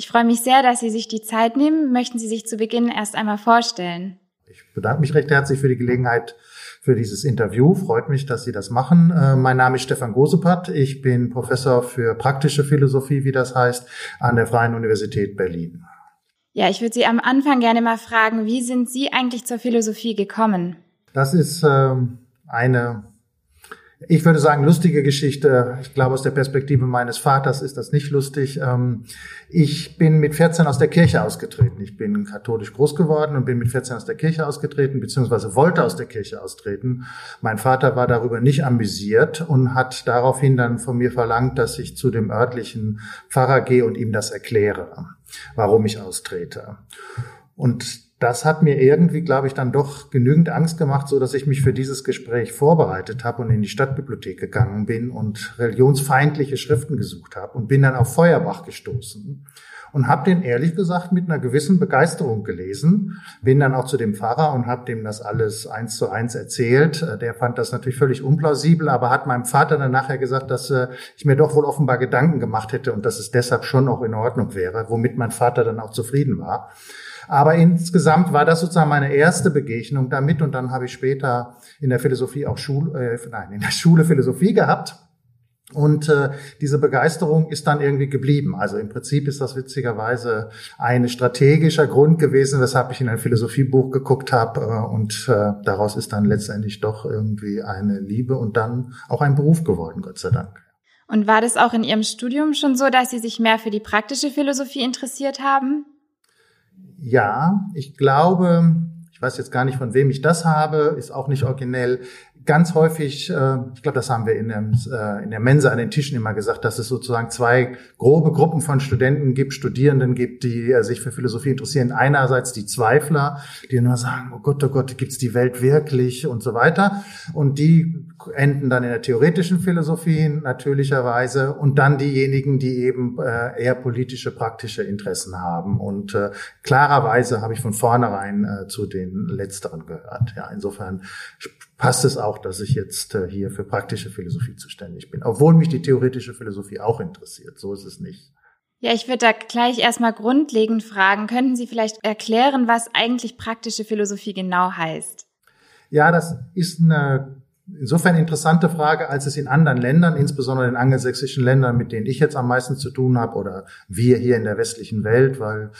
Ich freue mich sehr, dass Sie sich die Zeit nehmen. Möchten Sie sich zu Beginn erst einmal vorstellen? Ich bedanke mich recht herzlich für die Gelegenheit für dieses Interview. Freut mich, dass Sie das machen. Äh, mein Name ist Stefan Gosepat. Ich bin Professor für praktische Philosophie, wie das heißt, an der Freien Universität Berlin. Ja, ich würde Sie am Anfang gerne mal fragen, wie sind Sie eigentlich zur Philosophie gekommen? Das ist ähm, eine ich würde sagen, lustige Geschichte. Ich glaube, aus der Perspektive meines Vaters ist das nicht lustig. Ähm, ich bin mit 14 aus der Kirche ausgetreten. Ich bin katholisch groß geworden und bin mit 14 aus der Kirche ausgetreten, beziehungsweise wollte aus der Kirche austreten. Mein Vater war darüber nicht amüsiert und hat daraufhin dann von mir verlangt, dass ich zu dem örtlichen Pfarrer gehe und ihm das erkläre, warum ich austrete. Und das hat mir irgendwie, glaube ich, dann doch genügend Angst gemacht, so dass ich mich für dieses Gespräch vorbereitet habe und in die Stadtbibliothek gegangen bin und religionsfeindliche Schriften gesucht habe und bin dann auf Feuerbach gestoßen und habe den ehrlich gesagt mit einer gewissen Begeisterung gelesen. Bin dann auch zu dem Pfarrer und habe dem das alles eins zu eins erzählt. Äh, der fand das natürlich völlig unplausibel, aber hat meinem Vater dann nachher gesagt, dass äh, ich mir doch wohl offenbar Gedanken gemacht hätte und dass es deshalb schon auch in Ordnung wäre, womit mein Vater dann auch zufrieden war. Aber insgesamt war das sozusagen meine erste Begegnung damit und dann habe ich später in der Philosophie auch Schule, äh, nein, in der Schule Philosophie gehabt. Und äh, diese Begeisterung ist dann irgendwie geblieben. Also im Prinzip ist das witzigerweise ein strategischer Grund gewesen, weshalb ich in ein Philosophiebuch geguckt habe. Äh, und äh, daraus ist dann letztendlich doch irgendwie eine Liebe und dann auch ein Beruf geworden, Gott sei Dank. Und war das auch in Ihrem Studium schon so, dass Sie sich mehr für die praktische Philosophie interessiert haben? Ja, ich glaube, ich weiß jetzt gar nicht, von wem ich das habe, ist auch nicht originell ganz häufig, äh, ich glaube, das haben wir in, dem, äh, in der Mensa an den Tischen immer gesagt, dass es sozusagen zwei grobe Gruppen von Studenten gibt, Studierenden gibt, die äh, sich für Philosophie interessieren. Einerseits die Zweifler, die nur sagen, oh Gott, oh Gott, gibt's die Welt wirklich und so weiter. Und die enden dann in der theoretischen Philosophie natürlicherweise. Und dann diejenigen, die eben äh, eher politische, praktische Interessen haben. Und äh, klarerweise habe ich von vornherein äh, zu den Letzteren gehört. Ja, insofern passt es auch, dass ich jetzt äh, hier für praktische Philosophie zuständig bin, obwohl mich die theoretische Philosophie auch interessiert. So ist es nicht. Ja, ich würde da gleich erstmal grundlegend fragen, könnten Sie vielleicht erklären, was eigentlich praktische Philosophie genau heißt? Ja, das ist eine insofern interessante Frage, als es in anderen Ländern, insbesondere in angelsächsischen Ländern, mit denen ich jetzt am meisten zu tun habe, oder wir hier in der westlichen Welt, weil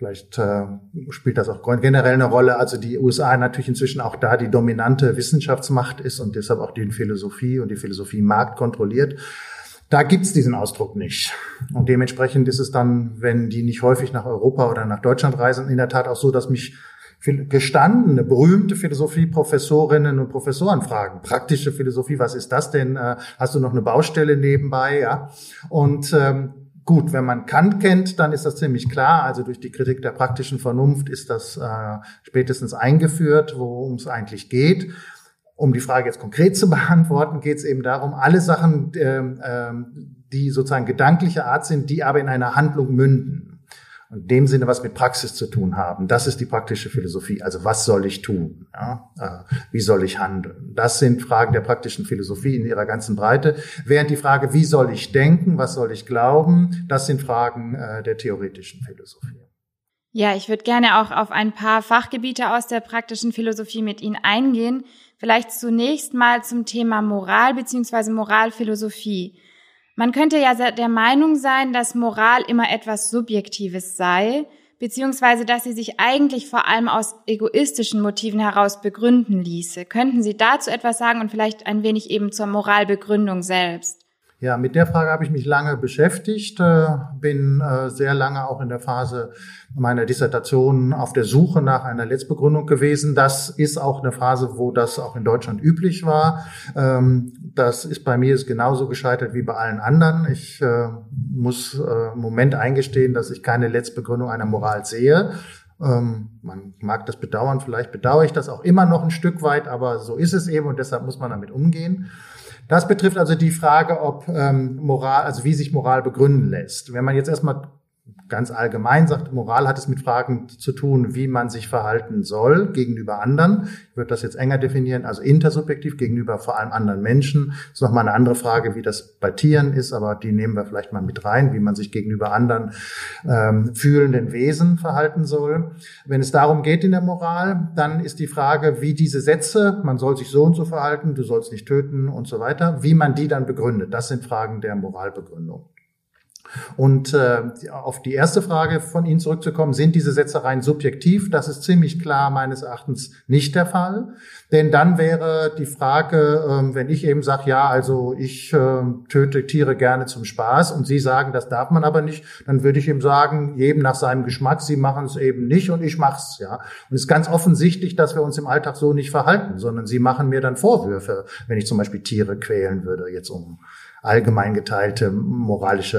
Vielleicht äh, spielt das auch generell eine Rolle. Also die USA natürlich inzwischen auch da die dominante Wissenschaftsmacht ist und deshalb auch die Philosophie und die Philosophie-Markt kontrolliert. Da gibt's diesen Ausdruck nicht. Und dementsprechend ist es dann, wenn die nicht häufig nach Europa oder nach Deutschland reisen, in der Tat auch so, dass mich gestandene, berühmte Philosophieprofessorinnen und Professoren fragen. Praktische Philosophie, was ist das denn? Äh, hast du noch eine Baustelle nebenbei? Ja. Und ähm, Gut, wenn man Kant kennt, dann ist das ziemlich klar. Also durch die Kritik der praktischen Vernunft ist das äh, spätestens eingeführt, worum es eigentlich geht. Um die Frage jetzt konkret zu beantworten, geht es eben darum, alle Sachen, äh, äh, die sozusagen gedanklicher Art sind, die aber in einer Handlung münden in dem Sinne was mit Praxis zu tun haben. Das ist die praktische Philosophie. Also was soll ich tun? Ja? Äh, wie soll ich handeln? Das sind Fragen der praktischen Philosophie in ihrer ganzen Breite. Während die Frage, wie soll ich denken, was soll ich glauben, das sind Fragen äh, der theoretischen Philosophie. Ja, ich würde gerne auch auf ein paar Fachgebiete aus der praktischen Philosophie mit Ihnen eingehen. Vielleicht zunächst mal zum Thema Moral bzw. Moralphilosophie. Man könnte ja der Meinung sein, dass Moral immer etwas Subjektives sei, beziehungsweise dass sie sich eigentlich vor allem aus egoistischen Motiven heraus begründen ließe. Könnten Sie dazu etwas sagen und vielleicht ein wenig eben zur Moralbegründung selbst? Ja, mit der Frage habe ich mich lange beschäftigt, äh, bin äh, sehr lange auch in der Phase meiner Dissertation auf der Suche nach einer Letztbegründung gewesen. Das ist auch eine Phase, wo das auch in Deutschland üblich war. Ähm, das ist bei mir ist genauso gescheitert wie bei allen anderen. Ich äh, muss im Moment eingestehen, dass ich keine Letztbegründung einer Moral sehe. Ähm, man mag das bedauern, vielleicht bedauere ich das auch immer noch ein Stück weit, aber so ist es eben und deshalb muss man damit umgehen. Das betrifft also die Frage, ob ähm, Moral, also wie sich Moral begründen lässt. Wenn man jetzt erstmal ganz allgemein sagt, Moral hat es mit Fragen zu tun, wie man sich verhalten soll gegenüber anderen. Ich würde das jetzt enger definieren, also intersubjektiv gegenüber vor allem anderen Menschen. Das ist nochmal eine andere Frage, wie das bei Tieren ist, aber die nehmen wir vielleicht mal mit rein, wie man sich gegenüber anderen ähm, fühlenden Wesen verhalten soll. Wenn es darum geht in der Moral, dann ist die Frage, wie diese Sätze, man soll sich so und so verhalten, du sollst nicht töten und so weiter, wie man die dann begründet. Das sind Fragen der Moralbegründung. Und äh, auf die erste Frage von Ihnen zurückzukommen, sind diese Sätze rein subjektiv? Das ist ziemlich klar meines Erachtens nicht der Fall. Denn dann wäre die Frage, äh, wenn ich eben sage, ja, also ich äh, töte Tiere gerne zum Spaß und Sie sagen, das darf man aber nicht, dann würde ich ihm sagen, jedem nach seinem Geschmack, Sie machen es eben nicht und ich mach's, ja. Und es ist ganz offensichtlich, dass wir uns im Alltag so nicht verhalten, sondern Sie machen mir dann Vorwürfe, wenn ich zum Beispiel Tiere quälen würde, jetzt um allgemein geteilte moralische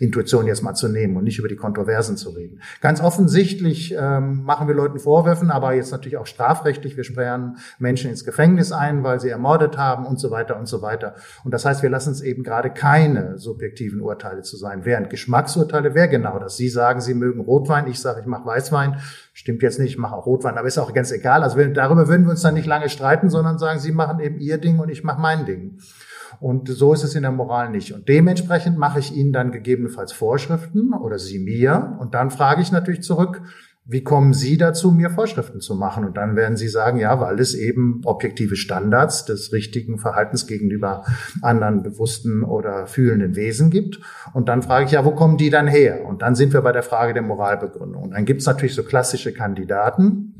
äh, Intuition jetzt mal zu nehmen und nicht über die Kontroversen zu reden. Ganz offensichtlich ähm, machen wir Leuten Vorwürfen, aber jetzt natürlich auch strafrechtlich. Wir sperren Menschen ins Gefängnis ein, weil sie ermordet haben und so weiter und so weiter. Und das heißt, wir lassen es eben gerade keine subjektiven Urteile zu sein. Während Geschmacksurteile wäre genau das. Sie sagen, Sie mögen Rotwein, ich sage, ich mache Weißwein. Stimmt jetzt nicht, ich mache auch Rotwein, aber ist auch ganz egal. Also darüber würden wir uns dann nicht lange streiten, sondern sagen, Sie machen eben Ihr Ding und ich mache mein Ding. Und so ist es in der Moral nicht. Und dementsprechend mache ich Ihnen dann gegebenenfalls Vorschriften oder Sie mir. Und dann frage ich natürlich zurück, wie kommen Sie dazu, mir Vorschriften zu machen? Und dann werden Sie sagen, ja, weil es eben objektive Standards des richtigen Verhaltens gegenüber anderen bewussten oder fühlenden Wesen gibt. Und dann frage ich, ja, wo kommen die dann her? Und dann sind wir bei der Frage der Moralbegründung. Und dann gibt es natürlich so klassische Kandidaten,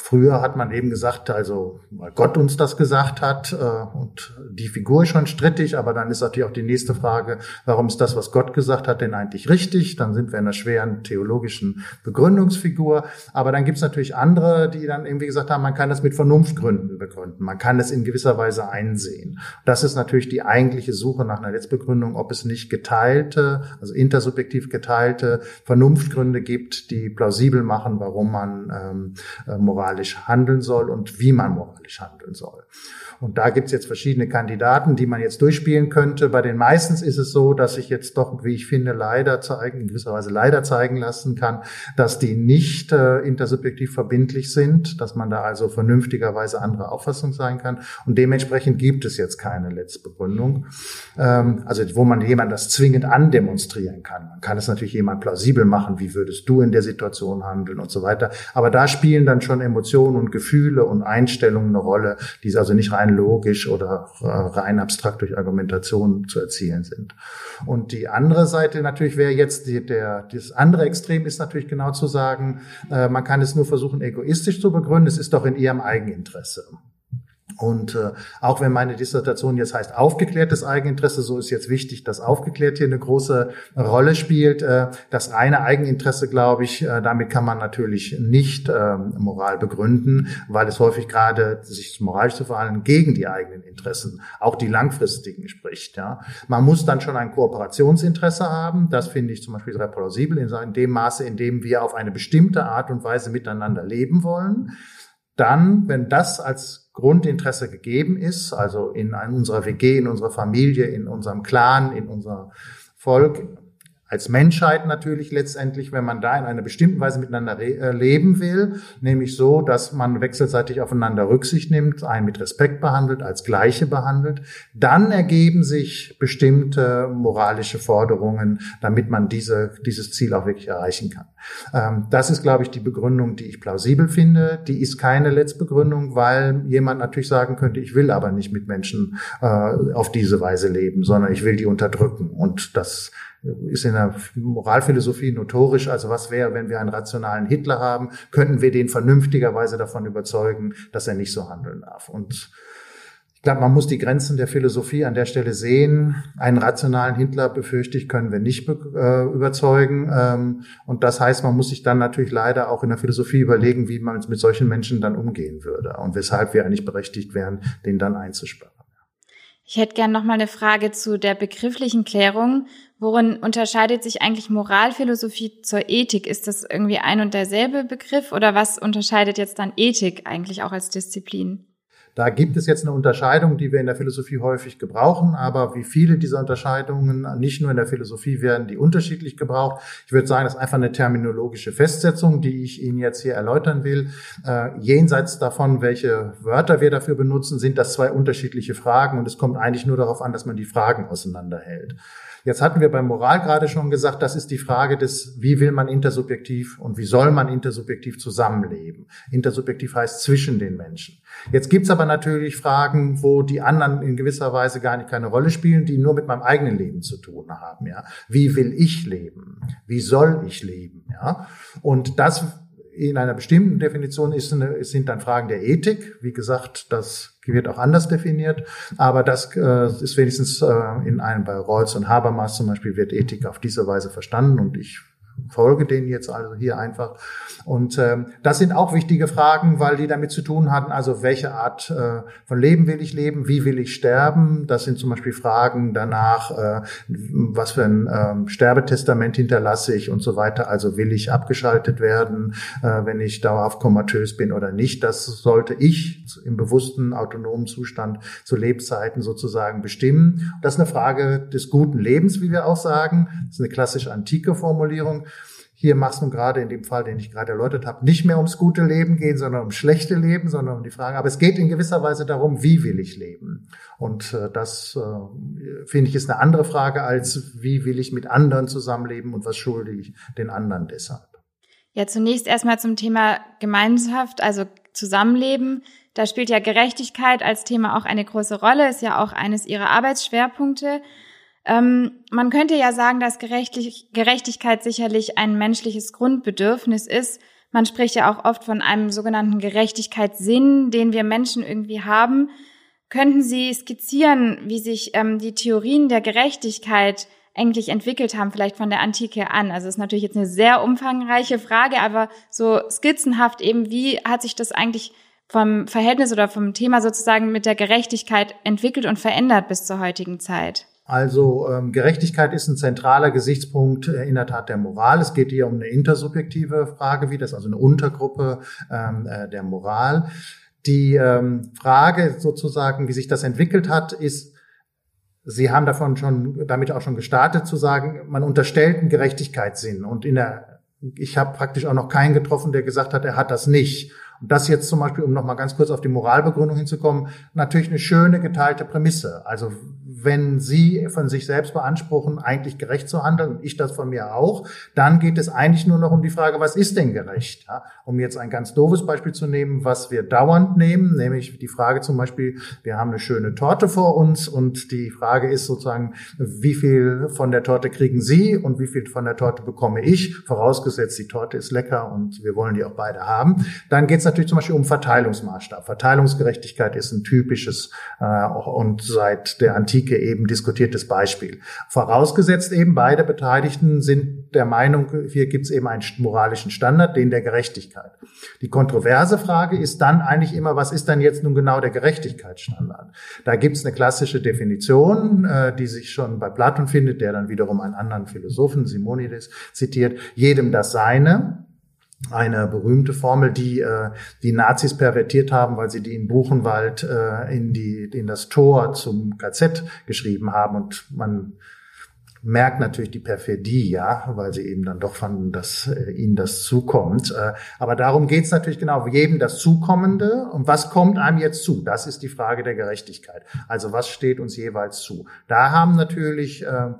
Früher hat man eben gesagt, also weil Gott uns das gesagt hat äh, und die Figur schon strittig, aber dann ist natürlich auch die nächste Frage, warum ist das, was Gott gesagt hat, denn eigentlich richtig? Dann sind wir in einer schweren theologischen Begründungsfigur. Aber dann gibt es natürlich andere, die dann irgendwie gesagt haben, man kann das mit Vernunftgründen begründen. Man kann es in gewisser Weise einsehen. Das ist natürlich die eigentliche Suche nach einer Letztbegründung, ob es nicht geteilte, also intersubjektiv geteilte Vernunftgründe gibt, die plausibel machen, warum man ähm, äh, moralisch handeln soll und wie man moralisch handeln soll. Und da gibt's jetzt verschiedene Kandidaten, die man jetzt durchspielen könnte. Bei den meistens ist es so, dass sich jetzt doch, wie ich finde, leider zeigen, in gewisser Weise leider zeigen lassen kann, dass die nicht äh, intersubjektiv verbindlich sind, dass man da also vernünftigerweise andere Auffassung sein kann. Und dementsprechend gibt es jetzt keine Letztbegründung, ähm, also wo man jemand das zwingend andemonstrieren kann. Man kann es natürlich jemand plausibel machen, wie würdest du in der Situation handeln und so weiter. Aber da spielen dann schon Emotionen und Gefühle und Einstellungen eine Rolle, die also nicht rein rein logisch oder rein abstrakt durch Argumentation zu erzielen sind. Und die andere Seite natürlich wäre jetzt die, der, das andere Extrem ist natürlich genau zu sagen, äh, man kann es nur versuchen, egoistisch zu begründen. Es ist doch in ihrem Eigeninteresse. Und äh, auch wenn meine Dissertation jetzt heißt aufgeklärtes Eigeninteresse, so ist jetzt wichtig, dass aufgeklärt hier eine große Rolle spielt. Äh, das reine Eigeninteresse, glaube ich, äh, damit kann man natürlich nicht äh, Moral begründen, weil es häufig gerade sich moralisch zu verhalten gegen die eigenen Interessen, auch die langfristigen spricht. Ja, man muss dann schon ein Kooperationsinteresse haben. Das finde ich zum Beispiel sehr plausibel in dem Maße, in dem wir auf eine bestimmte Art und Weise miteinander leben wollen. Dann, wenn das als Grundinteresse gegeben ist, also in unserer WG, in unserer Familie, in unserem Clan, in unser Volk, als Menschheit natürlich letztendlich, wenn man da in einer bestimmten Weise miteinander äh, leben will, nämlich so, dass man wechselseitig aufeinander Rücksicht nimmt, einen mit Respekt behandelt, als Gleiche behandelt, dann ergeben sich bestimmte moralische Forderungen, damit man diese, dieses Ziel auch wirklich erreichen kann. Ähm, das ist, glaube ich, die Begründung, die ich plausibel finde. Die ist keine Letztbegründung, weil jemand natürlich sagen könnte, ich will aber nicht mit Menschen äh, auf diese Weise leben, sondern ich will die unterdrücken. Und das ist in der Moralphilosophie notorisch. Also was wäre, wenn wir einen rationalen Hitler haben? Könnten wir den vernünftigerweise davon überzeugen, dass er nicht so handeln darf? Und Ich glaube, man muss die Grenzen der Philosophie an der Stelle sehen. Einen rationalen Hitler, befürchte ich, können wir nicht äh, überzeugen. Ähm, und das heißt, man muss sich dann natürlich leider auch in der Philosophie überlegen, wie man mit solchen Menschen dann umgehen würde und weshalb wir eigentlich berechtigt wären, den dann einzusperren. Ich hätte gern noch mal eine Frage zu der begrifflichen Klärung. Worin unterscheidet sich eigentlich Moralphilosophie zur Ethik? Ist das irgendwie ein und derselbe Begriff oder was unterscheidet jetzt dann Ethik eigentlich auch als Disziplin? Da gibt es jetzt eine Unterscheidung, die wir in der Philosophie häufig gebrauchen, aber wie viele dieser Unterscheidungen, nicht nur in der Philosophie, werden die unterschiedlich gebraucht. Ich würde sagen, das ist einfach eine terminologische Festsetzung, die ich Ihnen jetzt hier erläutern will. Äh, jenseits davon, welche Wörter wir dafür benutzen, sind das zwei unterschiedliche Fragen und es kommt eigentlich nur darauf an, dass man die Fragen auseinanderhält. Jetzt hatten wir beim Moral gerade schon gesagt, das ist die Frage des, wie will man intersubjektiv und wie soll man intersubjektiv zusammenleben. Intersubjektiv heißt zwischen den Menschen. Jetzt gibt's aber natürlich Fragen, wo die anderen in gewisser Weise gar nicht keine Rolle spielen, die nur mit meinem eigenen Leben zu tun haben. Ja, wie will ich leben? Wie soll ich leben? Ja, und das in einer bestimmten Definition ist eine, sind dann Fragen der Ethik. Wie gesagt, das wird auch anders definiert, aber das äh, ist wenigstens äh, in einem bei Rawls und Habermas zum Beispiel wird Ethik auf diese Weise verstanden und ich folge denen jetzt also hier einfach. Und ähm, das sind auch wichtige Fragen, weil die damit zu tun hatten, also welche Art äh, von Leben will ich leben, wie will ich sterben. Das sind zum Beispiel Fragen danach, äh, was für ein ähm, Sterbetestament hinterlasse ich und so weiter. Also will ich abgeschaltet werden, äh, wenn ich dauerhaft komatös bin oder nicht. Das sollte ich im bewussten autonomen Zustand zu Lebzeiten sozusagen bestimmen. Das ist eine Frage des guten Lebens, wie wir auch sagen. Das ist eine klassisch antike Formulierung. Hier macht es nun gerade in dem Fall, den ich gerade erläutert habe, nicht mehr ums gute Leben gehen, sondern ums schlechte Leben, sondern um die Frage. Aber es geht in gewisser Weise darum, wie will ich leben? Und äh, das äh, finde ich ist eine andere Frage als wie will ich mit anderen zusammenleben und was schulde ich den anderen deshalb? Ja, zunächst erstmal zum Thema Gemeinschaft, also Zusammenleben. Da spielt ja Gerechtigkeit als Thema auch eine große Rolle, ist ja auch eines ihrer Arbeitsschwerpunkte. Ähm, man könnte ja sagen, dass Gerechtigkeit sicherlich ein menschliches Grundbedürfnis ist. Man spricht ja auch oft von einem sogenannten Gerechtigkeitssinn, den wir Menschen irgendwie haben. Könnten Sie skizzieren, wie sich ähm, die Theorien der Gerechtigkeit eigentlich entwickelt haben, vielleicht von der Antike an? Also es ist natürlich jetzt eine sehr umfangreiche Frage, aber so skizzenhaft eben, wie hat sich das eigentlich vom Verhältnis oder vom Thema sozusagen mit der Gerechtigkeit entwickelt und verändert bis zur heutigen Zeit? Also ähm, Gerechtigkeit ist ein zentraler Gesichtspunkt äh, in der Tat der Moral. Es geht hier um eine intersubjektive Frage, wie das also eine Untergruppe ähm, äh, der Moral. Die ähm, Frage sozusagen, wie sich das entwickelt hat, ist, Sie haben davon schon, damit auch schon gestartet zu sagen, man unterstellt einen Gerechtigkeitssinn. Und in der, ich habe praktisch auch noch keinen getroffen, der gesagt hat, er hat das nicht. Und das jetzt zum Beispiel, um noch mal ganz kurz auf die Moralbegründung hinzukommen, natürlich eine schöne geteilte Prämisse. Also wenn Sie von sich selbst beanspruchen, eigentlich gerecht zu handeln, und ich das von mir auch, dann geht es eigentlich nur noch um die Frage, was ist denn gerecht? Ja, um jetzt ein ganz doofes Beispiel zu nehmen, was wir dauernd nehmen, nämlich die Frage zum Beispiel, wir haben eine schöne Torte vor uns und die Frage ist sozusagen, wie viel von der Torte kriegen Sie und wie viel von der Torte bekomme ich, vorausgesetzt die Torte ist lecker und wir wollen die auch beide haben. Dann geht es natürlich zum Beispiel um Verteilungsmaßstab. Verteilungsgerechtigkeit ist ein typisches äh, und seit der Antike eben diskutiertes Beispiel. Vorausgesetzt eben, beide Beteiligten sind der Meinung, hier gibt es eben einen moralischen Standard, den der Gerechtigkeit. Die kontroverse Frage ist dann eigentlich immer, was ist dann jetzt nun genau der Gerechtigkeitsstandard? Da gibt es eine klassische Definition, äh, die sich schon bei Platon findet, der dann wiederum einen anderen Philosophen, Simonides, zitiert, jedem das Seine eine berühmte Formel, die äh, die Nazis pervertiert haben, weil sie die in Buchenwald äh, in die in das Tor zum KZ geschrieben haben und man merkt natürlich die Perfidie, ja, weil sie eben dann doch fanden, dass äh, ihnen das zukommt. Äh, aber darum geht's natürlich genau, jedem das Zukommende und was kommt einem jetzt zu? Das ist die Frage der Gerechtigkeit. Also was steht uns jeweils zu? Da haben natürlich äh,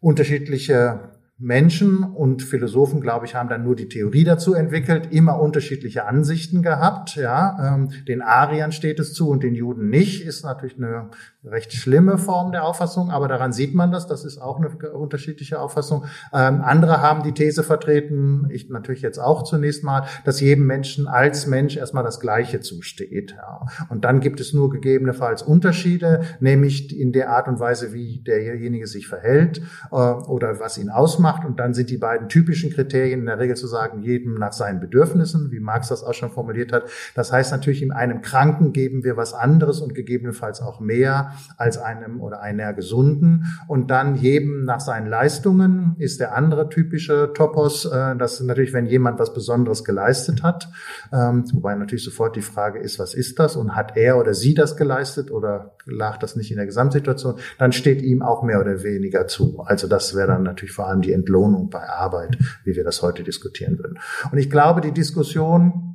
unterschiedliche Menschen und Philosophen, glaube ich, haben dann nur die Theorie dazu entwickelt, immer unterschiedliche Ansichten gehabt. Ja, ähm, den Ariern steht es zu und den Juden nicht, ist natürlich eine recht schlimme Form der Auffassung, aber daran sieht man das, das ist auch eine unterschiedliche Auffassung. Ähm, andere haben die These vertreten, ich natürlich jetzt auch zunächst mal, dass jedem Menschen als Mensch erstmal das Gleiche zusteht. Ja. Und dann gibt es nur gegebenenfalls Unterschiede, nämlich in der Art und Weise, wie derjenige sich verhält äh, oder was ihn ausmacht. Und dann sind die beiden typischen Kriterien in der Regel zu sagen, jedem nach seinen Bedürfnissen, wie Marx das auch schon formuliert hat. Das heißt natürlich, in einem Kranken geben wir was anderes und gegebenenfalls auch mehr als einem oder einer Gesunden. Und dann jedem nach seinen Leistungen ist der andere typische Topos. Äh, das ist natürlich, wenn jemand was Besonderes geleistet hat. Ähm, wobei natürlich sofort die Frage ist, was ist das? Und hat er oder sie das geleistet oder lag das nicht in der Gesamtsituation? Dann steht ihm auch mehr oder weniger zu. Also das wäre dann natürlich vor allem die Entlohnung bei Arbeit, wie wir das heute diskutieren würden. Und ich glaube, die Diskussion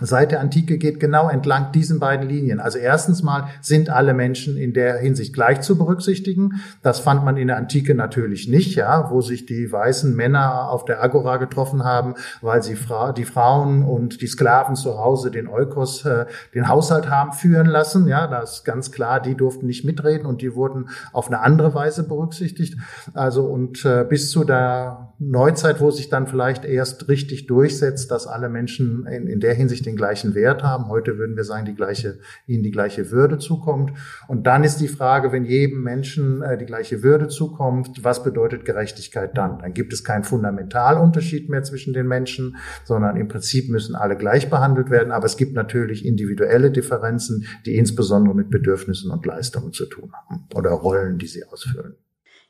seit der Antike geht genau entlang diesen beiden Linien. Also erstens mal sind alle Menschen in der Hinsicht gleich zu berücksichtigen. Das fand man in der Antike natürlich nicht, ja, wo sich die weißen Männer auf der Agora getroffen haben, weil sie Fra die Frauen und die Sklaven zu Hause den Eukos, äh, den Haushalt haben führen lassen. Ja, das ist ganz klar, die durften nicht mitreden und die wurden auf eine andere Weise berücksichtigt. Also und äh, bis zu der Neuzeit, wo sich dann vielleicht erst richtig durchsetzt, dass alle Menschen in, in der Hinsicht den gleichen Wert haben. Heute würden wir sagen, die gleiche, ihnen die gleiche Würde zukommt. Und dann ist die Frage, wenn jedem Menschen äh, die gleiche Würde zukommt, was bedeutet Gerechtigkeit dann? Dann gibt es keinen Fundamentalunterschied mehr zwischen den Menschen, sondern im Prinzip müssen alle gleich behandelt werden. Aber es gibt natürlich individuelle Differenzen, die insbesondere mit Bedürfnissen und Leistungen zu tun haben oder Rollen, die sie ausfüllen.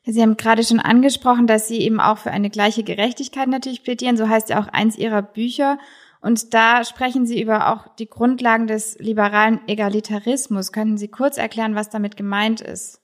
Sie haben gerade schon angesprochen, dass Sie eben auch für eine gleiche Gerechtigkeit natürlich plädieren. So heißt ja auch eins Ihrer Bücher. Und da sprechen Sie über auch die Grundlagen des liberalen Egalitarismus. Könnten Sie kurz erklären, was damit gemeint ist?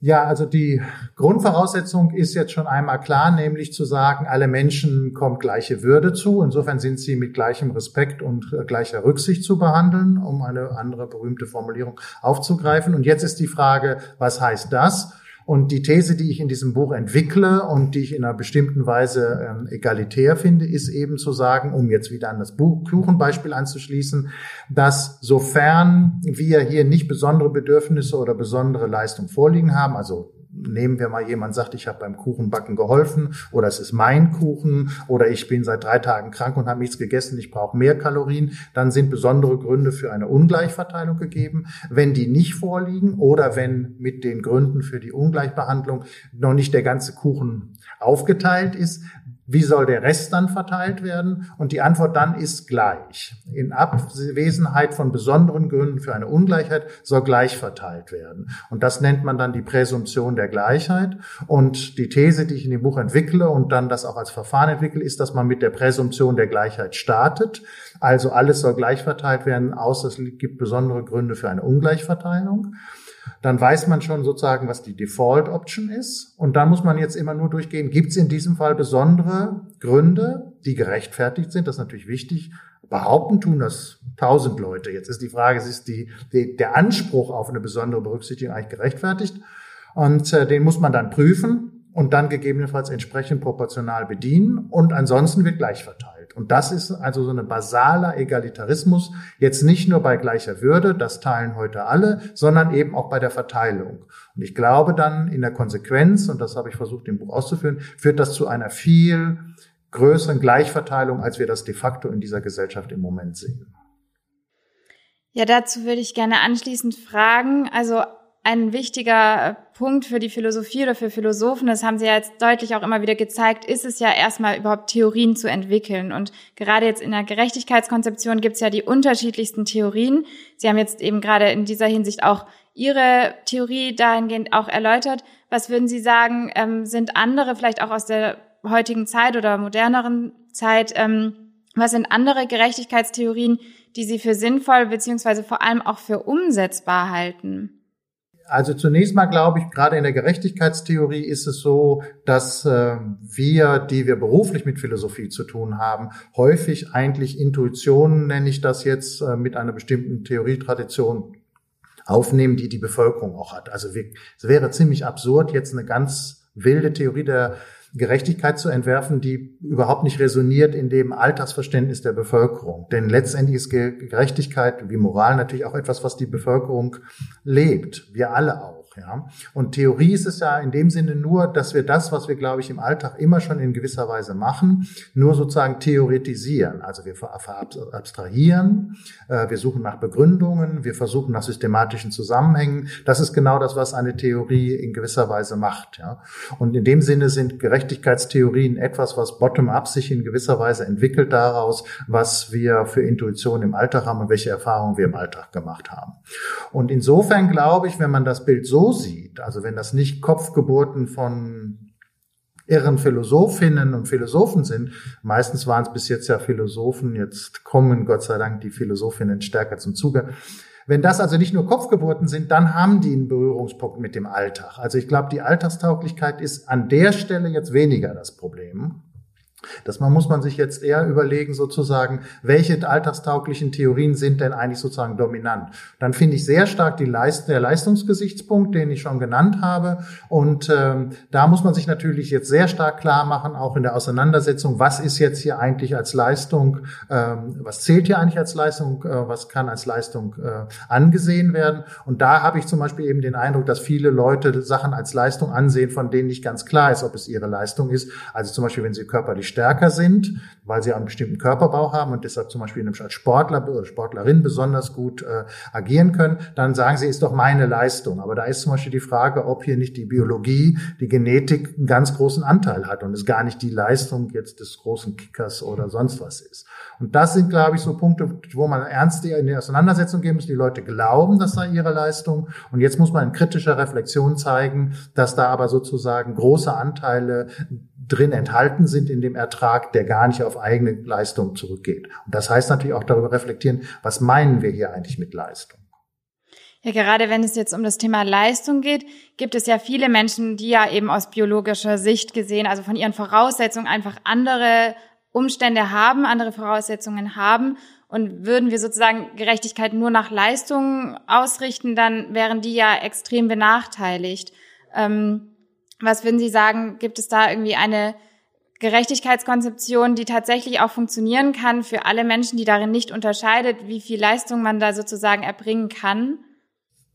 Ja, also die Grundvoraussetzung ist jetzt schon einmal klar, nämlich zu sagen, alle Menschen kommt gleiche Würde zu. Insofern sind sie mit gleichem Respekt und gleicher Rücksicht zu behandeln, um eine andere berühmte Formulierung aufzugreifen. Und jetzt ist die Frage, was heißt das? Und die These, die ich in diesem Buch entwickle und die ich in einer bestimmten Weise ähm, egalitär finde, ist eben zu sagen, um jetzt wieder an das Buch Kuchenbeispiel anzuschließen, dass sofern wir hier nicht besondere Bedürfnisse oder besondere Leistung vorliegen haben, also nehmen wir mal jemand sagt, ich habe beim Kuchenbacken geholfen oder es ist mein Kuchen oder ich bin seit drei Tagen krank und habe nichts gegessen, ich brauche mehr Kalorien, dann sind besondere Gründe für eine Ungleichverteilung gegeben. Wenn die nicht vorliegen oder wenn mit den Gründen für die Ungleichbehandlung noch nicht der ganze Kuchen aufgeteilt ist, wie soll der Rest dann verteilt werden? Und die Antwort dann ist gleich. In Abwesenheit von besonderen Gründen für eine Ungleichheit soll gleich verteilt werden. Und das nennt man dann die Präsumption der Gleichheit. Und die These, die ich in dem Buch entwickle und dann das auch als Verfahren entwickle, ist, dass man mit der Präsumption der Gleichheit startet. Also alles soll gleich verteilt werden, außer es gibt besondere Gründe für eine Ungleichverteilung dann weiß man schon sozusagen, was die Default Option ist. Und dann muss man jetzt immer nur durchgehen, gibt es in diesem Fall besondere Gründe, die gerechtfertigt sind. Das ist natürlich wichtig. Behaupten tun das tausend Leute. Jetzt ist die Frage, ist die, die, der Anspruch auf eine besondere Berücksichtigung eigentlich gerechtfertigt? Und äh, den muss man dann prüfen und dann gegebenenfalls entsprechend proportional bedienen und ansonsten wird gleich verteilt. Und das ist also so eine basaler Egalitarismus, jetzt nicht nur bei gleicher Würde, das teilen heute alle, sondern eben auch bei der Verteilung. Und ich glaube dann in der Konsequenz, und das habe ich versucht im Buch auszuführen, führt das zu einer viel größeren Gleichverteilung, als wir das de facto in dieser Gesellschaft im Moment sehen. Ja, dazu würde ich gerne anschließend fragen. Also ein wichtiger Punkt für die Philosophie oder für Philosophen, das haben Sie ja jetzt deutlich auch immer wieder gezeigt, ist es ja erstmal überhaupt Theorien zu entwickeln. Und gerade jetzt in der Gerechtigkeitskonzeption gibt es ja die unterschiedlichsten Theorien. Sie haben jetzt eben gerade in dieser Hinsicht auch Ihre Theorie dahingehend auch erläutert. Was würden Sie sagen, ähm, sind andere, vielleicht auch aus der heutigen Zeit oder moderneren Zeit, ähm, was sind andere Gerechtigkeitstheorien, die Sie für sinnvoll beziehungsweise vor allem auch für umsetzbar halten? Also zunächst mal glaube ich, gerade in der Gerechtigkeitstheorie ist es so, dass äh, wir, die wir beruflich mit Philosophie zu tun haben, häufig eigentlich Intuitionen, nenne ich das jetzt, äh, mit einer bestimmten Theorietradition aufnehmen, die die Bevölkerung auch hat. Also wir, es wäre ziemlich absurd, jetzt eine ganz wilde Theorie der Gerechtigkeit zu entwerfen, die überhaupt nicht resoniert in dem Alltagsverständnis der Bevölkerung. Denn letztendlich ist Gerechtigkeit wie Moral natürlich auch etwas, was die Bevölkerung lebt. Wir alle auch. Ja. Und Theorie ist es ja in dem Sinne nur, dass wir das, was wir, glaube ich, im Alltag immer schon in gewisser Weise machen, nur sozusagen theoretisieren. Also wir abstrahieren, äh, wir suchen nach Begründungen, wir versuchen nach systematischen Zusammenhängen. Das ist genau das, was eine Theorie in gewisser Weise macht. Ja. Und in dem Sinne sind Gerechtigkeitstheorien etwas, was bottom-up sich in gewisser Weise entwickelt daraus, was wir für Intuition im Alltag haben und welche Erfahrungen wir im Alltag gemacht haben. Und insofern glaube ich, wenn man das Bild so sieht, also wenn das nicht Kopfgeburten von irren Philosophinnen und Philosophen sind, meistens waren es bis jetzt ja Philosophen, jetzt kommen Gott sei Dank die Philosophinnen stärker zum Zuge. Wenn das also nicht nur Kopfgeburten sind, dann haben die einen Berührungspunkt mit dem Alltag. Also ich glaube, die Alltagstauglichkeit ist an der Stelle jetzt weniger das Problem. Das man muss man sich jetzt eher überlegen, sozusagen, welche alltagstauglichen Theorien sind denn eigentlich sozusagen dominant. Dann finde ich sehr stark die Leist der Leistungsgesichtspunkt, den ich schon genannt habe. Und ähm, da muss man sich natürlich jetzt sehr stark klar machen, auch in der Auseinandersetzung, was ist jetzt hier eigentlich als Leistung, ähm, was zählt hier eigentlich als Leistung, äh, was kann als Leistung äh, angesehen werden. Und da habe ich zum Beispiel eben den Eindruck, dass viele Leute Sachen als Leistung ansehen, von denen nicht ganz klar ist, ob es ihre Leistung ist. Also zum Beispiel, wenn sie körperlich stärker sind, weil sie einen bestimmten Körperbau haben und deshalb zum Beispiel als Sportler oder Sportlerin besonders gut äh, agieren können, dann sagen sie, ist doch meine Leistung. Aber da ist zum Beispiel die Frage, ob hier nicht die Biologie, die Genetik einen ganz großen Anteil hat und es gar nicht die Leistung jetzt des großen Kickers oder sonst was ist. Und das sind, glaube ich, so Punkte, wo man ernst in die Auseinandersetzung gehen muss. Die Leute glauben, das sei ihre Leistung. Und jetzt muss man in kritischer Reflexion zeigen, dass da aber sozusagen große Anteile drin enthalten sind in dem Ertrag, der gar nicht auf eigene Leistung zurückgeht. Und das heißt natürlich auch darüber reflektieren, was meinen wir hier eigentlich mit Leistung? Ja, gerade wenn es jetzt um das Thema Leistung geht, gibt es ja viele Menschen, die ja eben aus biologischer Sicht gesehen, also von ihren Voraussetzungen einfach andere Umstände haben, andere Voraussetzungen haben. Und würden wir sozusagen Gerechtigkeit nur nach Leistung ausrichten, dann wären die ja extrem benachteiligt. Ähm, was würden Sie sagen, gibt es da irgendwie eine Gerechtigkeitskonzeption, die tatsächlich auch funktionieren kann für alle Menschen, die darin nicht unterscheidet, wie viel Leistung man da sozusagen erbringen kann?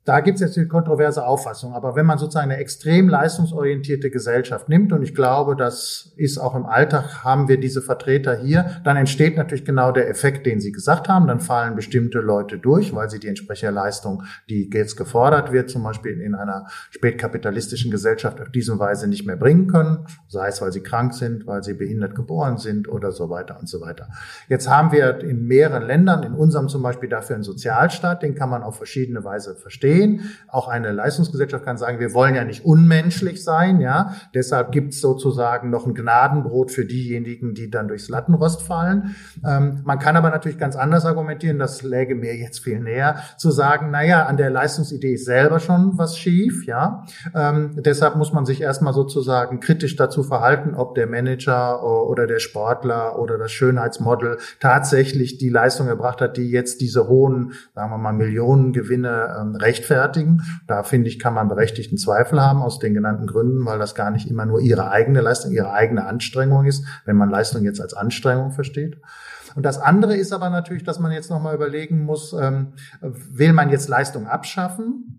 Da gibt es jetzt eine kontroverse Auffassung. Aber wenn man sozusagen eine extrem leistungsorientierte Gesellschaft nimmt, und ich glaube, das ist auch im Alltag, haben wir diese Vertreter hier, dann entsteht natürlich genau der Effekt, den Sie gesagt haben. Dann fallen bestimmte Leute durch, weil sie die entsprechende Leistung, die jetzt gefordert wird, zum Beispiel in einer spätkapitalistischen Gesellschaft auf diese Weise nicht mehr bringen können. Sei es, weil sie krank sind, weil sie behindert geboren sind oder so weiter und so weiter. Jetzt haben wir in mehreren Ländern, in unserem zum Beispiel dafür einen Sozialstaat, den kann man auf verschiedene Weise verstehen sehen. Auch eine Leistungsgesellschaft kann sagen, wir wollen ja nicht unmenschlich sein, ja. Deshalb gibt es sozusagen noch ein Gnadenbrot für diejenigen, die dann durchs Lattenrost fallen. Ähm, man kann aber natürlich ganz anders argumentieren, das läge mir jetzt viel näher, zu sagen, naja, an der Leistungsidee ist selber schon was schief, ja. Ähm, deshalb muss man sich erstmal sozusagen kritisch dazu verhalten, ob der Manager oder der Sportler oder das Schönheitsmodel tatsächlich die Leistung erbracht hat, die jetzt diese hohen, sagen wir mal, Millionengewinne ähm, rechtfertigt rechtfertigen. Da finde ich, kann man berechtigten Zweifel haben aus den genannten Gründen, weil das gar nicht immer nur ihre eigene Leistung, ihre eigene Anstrengung ist, wenn man Leistung jetzt als Anstrengung versteht. Und das andere ist aber natürlich, dass man jetzt nochmal überlegen muss, ähm, will man jetzt Leistung abschaffen?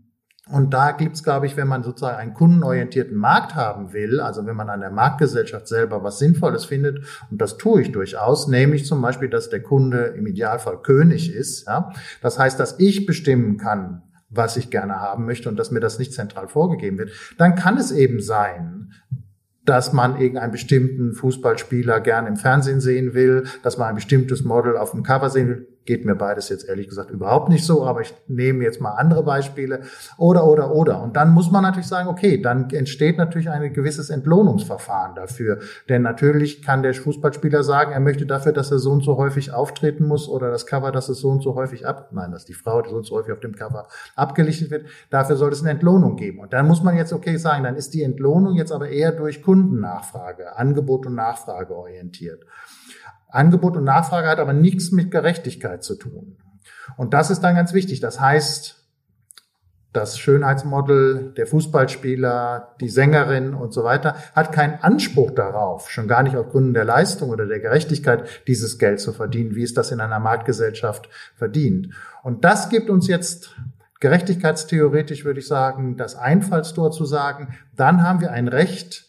Und da gibt's, glaube ich, wenn man sozusagen einen kundenorientierten Markt haben will, also wenn man an der Marktgesellschaft selber was Sinnvolles findet, und das tue ich durchaus, nämlich zum Beispiel, dass der Kunde im Idealfall König ist. Ja? Das heißt, dass ich bestimmen kann, was ich gerne haben möchte und dass mir das nicht zentral vorgegeben wird, dann kann es eben sein, dass man irgendeinen bestimmten Fußballspieler gern im Fernsehen sehen will, dass man ein bestimmtes Model auf dem Cover sehen will geht mir beides jetzt ehrlich gesagt überhaupt nicht so, aber ich nehme jetzt mal andere Beispiele oder, oder, oder. Und dann muss man natürlich sagen, okay, dann entsteht natürlich ein gewisses Entlohnungsverfahren dafür. Denn natürlich kann der Fußballspieler sagen, er möchte dafür, dass er so und so häufig auftreten muss oder das Cover, dass es so und so häufig ab, nein, dass die Frau so und so häufig auf dem Cover abgelichtet wird. Dafür soll es eine Entlohnung geben. Und dann muss man jetzt okay sagen, dann ist die Entlohnung jetzt aber eher durch Kundennachfrage, Angebot und Nachfrage orientiert. Angebot und Nachfrage hat aber nichts mit Gerechtigkeit zu tun. Und das ist dann ganz wichtig. Das heißt, das Schönheitsmodel, der Fußballspieler, die Sängerin und so weiter, hat keinen Anspruch darauf, schon gar nicht auf Gründen der Leistung oder der Gerechtigkeit, dieses Geld zu verdienen, wie es das in einer Marktgesellschaft verdient. Und das gibt uns jetzt gerechtigkeitstheoretisch, würde ich sagen, das Einfallstor zu sagen, dann haben wir ein Recht,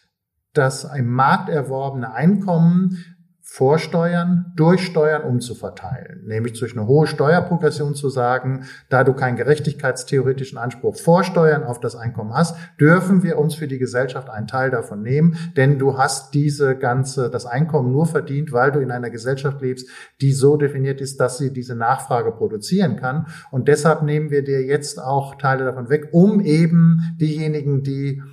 das im Markt erworbene Einkommen vorsteuern, durch Steuern umzuverteilen. Nämlich durch eine hohe Steuerprogression zu sagen, da du keinen gerechtigkeitstheoretischen Anspruch vorsteuern auf das Einkommen hast, dürfen wir uns für die Gesellschaft einen Teil davon nehmen, denn du hast diese ganze, das Einkommen nur verdient, weil du in einer Gesellschaft lebst, die so definiert ist, dass sie diese Nachfrage produzieren kann. Und deshalb nehmen wir dir jetzt auch Teile davon weg, um eben diejenigen, die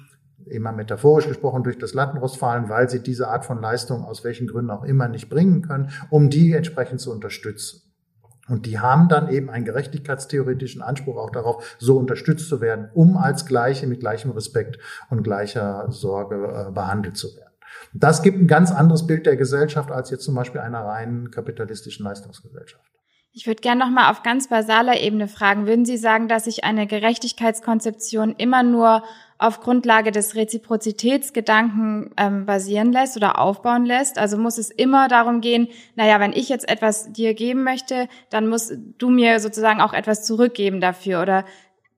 immer metaphorisch gesprochen durch das Lattenrost fallen, weil sie diese Art von Leistung aus welchen Gründen auch immer nicht bringen können, um die entsprechend zu unterstützen. Und die haben dann eben einen gerechtigkeitstheoretischen Anspruch auch darauf, so unterstützt zu werden, um als Gleiche mit gleichem Respekt und gleicher Sorge äh, behandelt zu werden. Das gibt ein ganz anderes Bild der Gesellschaft als jetzt zum Beispiel einer rein kapitalistischen Leistungsgesellschaft. Ich würde gerne noch mal auf ganz basaler Ebene fragen, würden Sie sagen, dass sich eine Gerechtigkeitskonzeption immer nur auf Grundlage des Reziprozitätsgedanken ähm, basieren lässt oder aufbauen lässt. Also muss es immer darum gehen, naja, wenn ich jetzt etwas dir geben möchte, dann musst du mir sozusagen auch etwas zurückgeben dafür. Oder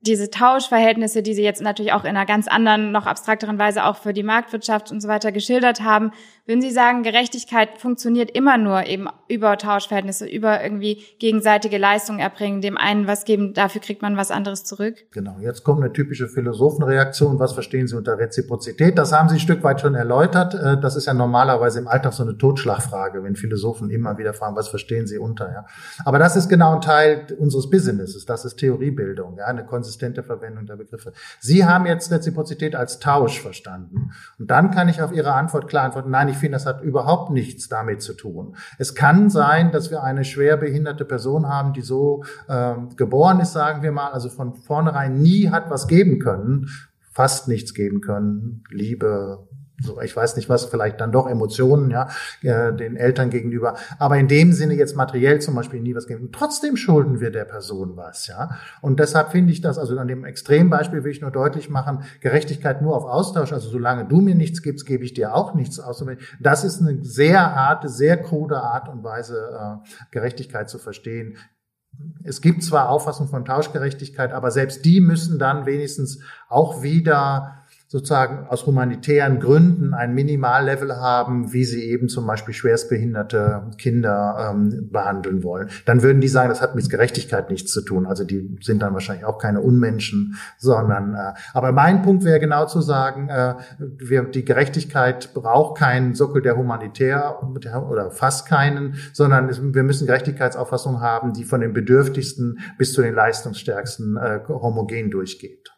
diese Tauschverhältnisse, die Sie jetzt natürlich auch in einer ganz anderen, noch abstrakteren Weise auch für die Marktwirtschaft und so weiter geschildert haben, würden Sie sagen, Gerechtigkeit funktioniert immer nur eben über Tauschverhältnisse, über irgendwie gegenseitige Leistungen erbringen, dem einen was geben, dafür kriegt man was anderes zurück? Genau, jetzt kommt eine typische Philosophenreaktion. Was verstehen Sie unter Reziprozität? Das haben Sie ein Stück weit schon erläutert. Äh, das ist ja normalerweise im Alltag so eine Totschlagfrage, wenn Philosophen immer wieder fragen, was verstehen Sie unter? Ja? Aber das ist genau ein Teil unseres Businesses. Das ist Theoriebildung, ja, eine konsistente Verwendung der Begriffe. Sie haben jetzt Reziprozität als Tausch verstanden. Und dann kann ich auf Ihre Antwort klar antworten, nein, ich finde, das hat überhaupt nichts damit zu tun. Es kann sein, dass wir eine schwer behinderte Person haben, die so äh, geboren ist, sagen wir mal, also von vornherein nie hat was geben können, fast nichts geben können, Liebe, so, ich weiß nicht was, vielleicht dann doch Emotionen, ja, äh, den Eltern gegenüber. Aber in dem Sinne jetzt materiell zum Beispiel nie was geben. Trotzdem schulden wir der Person was, ja. Und deshalb finde ich das, also an dem Extrembeispiel will ich nur deutlich machen, Gerechtigkeit nur auf Austausch, also solange du mir nichts gibst, gebe ich dir auch nichts aus. Das ist eine sehr harte, sehr krude Art und Weise, äh, Gerechtigkeit zu verstehen. Es gibt zwar Auffassung von Tauschgerechtigkeit, aber selbst die müssen dann wenigstens auch wieder sozusagen aus humanitären Gründen ein Minimallevel haben, wie sie eben zum Beispiel schwerstbehinderte Kinder ähm, behandeln wollen. Dann würden die sagen, das hat mit Gerechtigkeit nichts zu tun. Also die sind dann wahrscheinlich auch keine Unmenschen, sondern äh, aber mein Punkt wäre genau zu sagen, äh, wir, die Gerechtigkeit braucht keinen Sockel der Humanitär oder fast keinen, sondern wir müssen Gerechtigkeitsauffassung haben, die von den Bedürftigsten bis zu den leistungsstärksten äh, homogen durchgeht.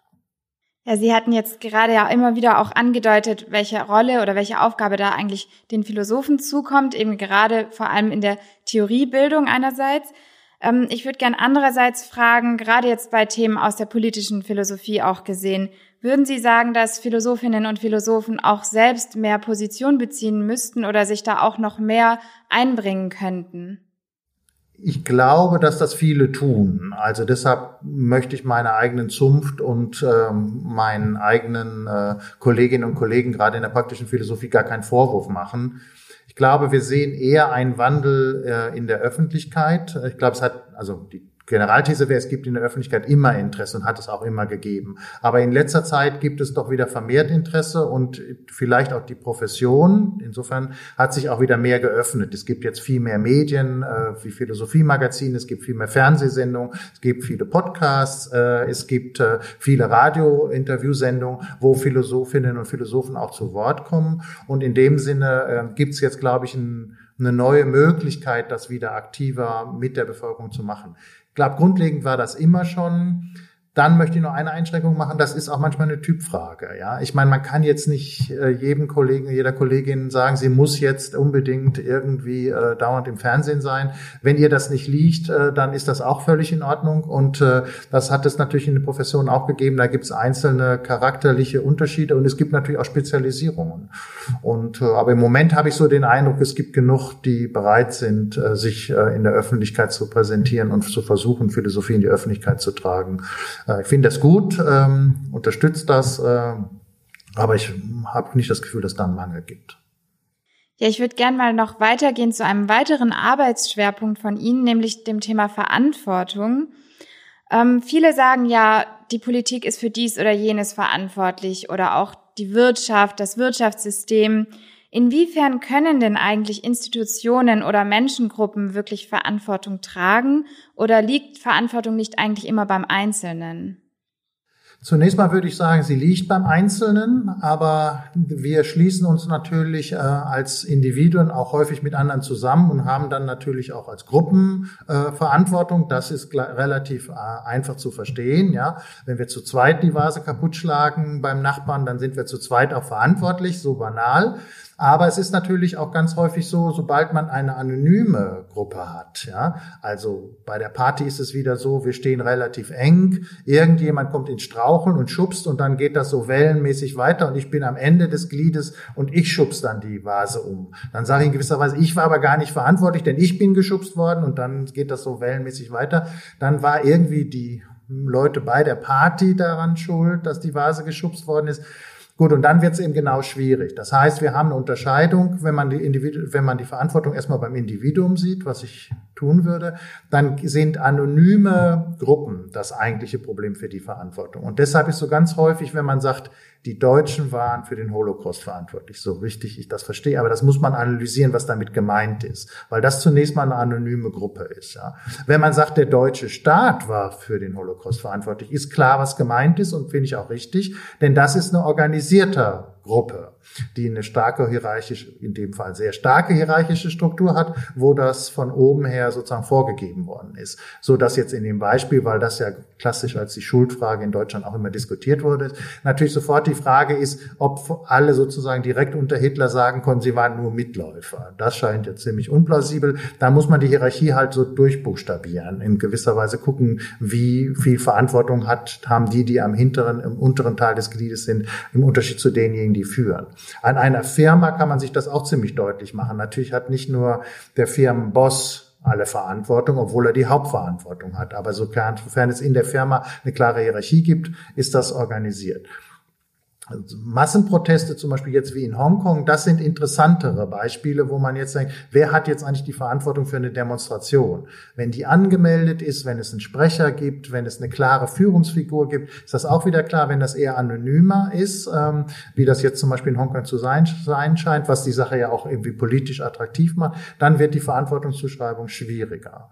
Ja, Sie hatten jetzt gerade ja immer wieder auch angedeutet, welche Rolle oder welche Aufgabe da eigentlich den Philosophen zukommt, eben gerade vor allem in der Theoriebildung einerseits. Ähm, ich würde gern andererseits fragen, gerade jetzt bei Themen aus der politischen Philosophie auch gesehen, würden Sie sagen, dass Philosophinnen und Philosophen auch selbst mehr Position beziehen müssten oder sich da auch noch mehr einbringen könnten? Ich glaube, dass das viele tun. Also deshalb möchte ich meine eigenen Zunft und ähm, meinen eigenen äh, Kolleginnen und Kollegen gerade in der praktischen Philosophie gar keinen Vorwurf machen. Ich glaube, wir sehen eher einen Wandel äh, in der Öffentlichkeit. Ich glaube, es hat, also die Generalthese wäre, es gibt in der Öffentlichkeit immer Interesse und hat es auch immer gegeben. Aber in letzter Zeit gibt es doch wieder vermehrt Interesse und vielleicht auch die Profession. Insofern hat sich auch wieder mehr geöffnet. Es gibt jetzt viel mehr Medien äh, wie Philosophiemagazine, es gibt viel mehr Fernsehsendungen, es gibt viele Podcasts, äh, es gibt äh, viele Radio-Interviewsendungen, wo Philosophinnen und Philosophen auch zu Wort kommen. Und in dem Sinne äh, gibt es jetzt, glaube ich, ein eine neue Möglichkeit, das wieder aktiver mit der Bevölkerung zu machen. Ich glaube, grundlegend war das immer schon. Dann möchte ich noch eine Einschränkung machen. Das ist auch manchmal eine Typfrage. Ja, ich meine, man kann jetzt nicht äh, jedem Kollegen, jeder Kollegin sagen, sie muss jetzt unbedingt irgendwie äh, dauernd im Fernsehen sein. Wenn ihr das nicht liegt, äh, dann ist das auch völlig in Ordnung. Und äh, das hat es natürlich in der Profession auch gegeben. Da gibt es einzelne charakterliche Unterschiede und es gibt natürlich auch Spezialisierungen. Und äh, aber im Moment habe ich so den Eindruck, es gibt genug, die bereit sind, äh, sich äh, in der Öffentlichkeit zu präsentieren und zu versuchen, Philosophie in die Öffentlichkeit zu tragen Äh, ich finde das gut, ähm, unterstützt das, äh, aber ich habe nicht das Gefühl, dass da einen Mangel gibt. Ja, ich würde gerne mal noch weitergehen zu einem weiteren Arbeitsschwerpunkt von Ihnen, nämlich dem Thema Verantwortung. Ähm, viele sagen ja, die Politik ist für dies oder jenes verantwortlich oder auch die Wirtschaft, das Wirtschaftssystem. Inwiefern können denn eigentlich Institutionen oder Menschengruppen wirklich Verantwortung tragen oder liegt Verantwortung nicht eigentlich immer beim Einzelnen? Zunächst mal würde ich sagen, sie liegt beim Einzelnen, aber wir schließen uns natürlich äh, als Individuen auch häufig mit anderen zusammen und haben dann natürlich auch als Gruppen äh, Verantwortung. Das ist relativ äh, einfach zu verstehen. Ja, wenn wir zu zweit die Vase kaputt schlagen beim Nachbarn, dann sind wir zu zweit auch verantwortlich. So banal. Aber es ist natürlich auch ganz häufig so, sobald man eine anonyme Gruppe hat, ja, also bei der Party ist es wieder so, wir stehen relativ eng, irgendjemand kommt ins Straucheln und schubst und dann geht das so wellenmäßig weiter und ich bin am Ende des Gliedes und ich schubs dann die Vase um. Dann sage ich in gewisser Weise, ich war aber gar nicht verantwortlich, denn ich bin geschubst worden und dann geht das so wellenmäßig weiter. Dann war irgendwie die Leute bei der Party daran schuld, dass die Vase geschubst worden ist. Gut, und dann wird es eben genau schwierig. Das heißt, wir haben eine Unterscheidung, wenn man die, Individu wenn man die Verantwortung erstmal beim Individuum sieht, was ich tun würde, dann sind anonyme Gruppen das eigentliche Problem für die Verantwortung. Und deshalb ist so ganz häufig, wenn man sagt, die Deutschen waren für den Holocaust verantwortlich. So richtig ich das verstehe, aber das muss man analysieren, was damit gemeint ist, weil das zunächst mal eine anonyme Gruppe ist. Ja. Wenn man sagt, der deutsche Staat war für den Holocaust verantwortlich, ist klar, was gemeint ist und finde ich auch richtig, denn das ist eine organisierte Gruppe, die eine starke hierarchische, in dem Fall sehr starke hierarchische Struktur hat, wo das von oben her sozusagen vorgegeben worden ist. So dass jetzt in dem Beispiel, weil das ja klassisch als die Schuldfrage in Deutschland auch immer diskutiert wurde, natürlich sofort die Frage ist, ob alle sozusagen direkt unter Hitler sagen konnten, sie waren nur Mitläufer. Das scheint jetzt ziemlich unplausibel. Da muss man die Hierarchie halt so durchbuchstabieren, in gewisser Weise gucken, wie viel Verantwortung hat, haben die, die am hinteren, im unteren Teil des Gliedes sind, im Unterschied zu denjenigen, diejenigen, die führen. An einer Firma kann man sich das auch ziemlich deutlich machen. Natürlich hat nicht nur der Firmenboss alle Verantwortung, obwohl er die Hauptverantwortung hat. Aber sofern es in der Firma eine klare Hierarchie gibt, ist das organisiert. Also Massenproteste zum Beispiel jetzt wie in Hongkong, das sind interessantere Beispiele, wo man jetzt denkt, wer hat jetzt eigentlich die Verantwortung für eine Demonstration? Wenn die angemeldet ist, wenn es einen Sprecher gibt, wenn es eine klare Führungsfigur gibt, ist das auch wieder klar. Wenn das eher anonymer ist, ähm, wie das jetzt zum Beispiel in Hongkong zu sein, sein scheint, was die Sache ja auch irgendwie politisch attraktiv macht, dann wird die Verantwortungszuschreibung schwieriger.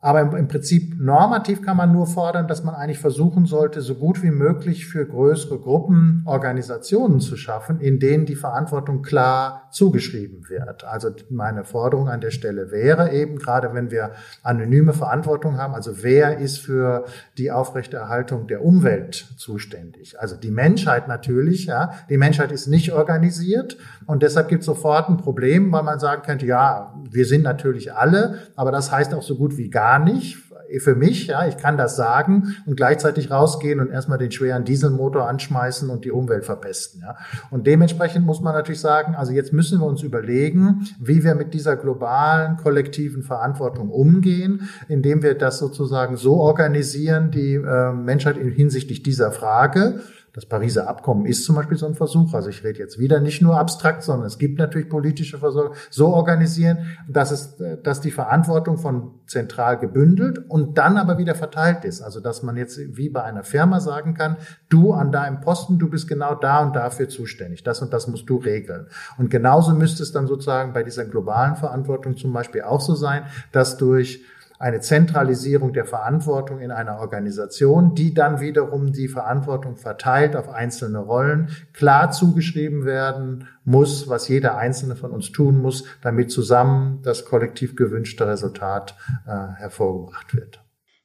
Aber im, Prinzip normativ kann man nur fordern, dass man eigentlich versuchen sollte, so gut wie möglich für größere Gruppen Organisationen zu schaffen, in denen die Verantwortung klar zugeschrieben wird. Also meine Forderung an der Stelle wäre eben, gerade wenn wir anonyme Verantwortung haben, also wer ist für die Aufrechterhaltung der Umwelt zuständig? Also die Menschheit natürlich, ja. Die Menschheit ist nicht organisiert und deshalb gibt es sofort ein Problem, weil man sagen könnte, ja, wir sind natürlich alle, aber das heißt auch so gut wie gar gar nicht für mich, ja, ich kann das sagen und gleichzeitig rausgehen und erstmal den schweren Dieselmotor anschmeißen und die Umwelt verpesten, ja. Und dementsprechend muss man natürlich sagen, also jetzt müssen wir uns überlegen, wie wir mit dieser globalen kollektiven Verantwortung umgehen, indem wir das sozusagen so organisieren, die äh, Menschheit hinsichtlich dieser Frage, das Pariser Abkommen ist zum Beispiel so ein Versuch. Also ich rede jetzt wieder nicht nur abstrakt, sondern es gibt natürlich politische Versorgung. So organisieren, dass es, dass die Verantwortung von zentral gebündelt und dann aber wieder verteilt ist. Also dass man jetzt wie bei einer Firma sagen kann, du an deinem Posten, du bist genau da und dafür zuständig. Das und das musst du regeln. Und genauso müsste es dann sozusagen bei dieser globalen Verantwortung zum Beispiel auch so sein, dass durch eine Zentralisierung der Verantwortung in einer Organisation, die dann wiederum die Verantwortung verteilt auf einzelne Rollen, klar zugeschrieben werden muss, was jeder einzelne von uns tun muss, damit zusammen das kollektiv gewünschte Resultat äh, hervorgebracht wird.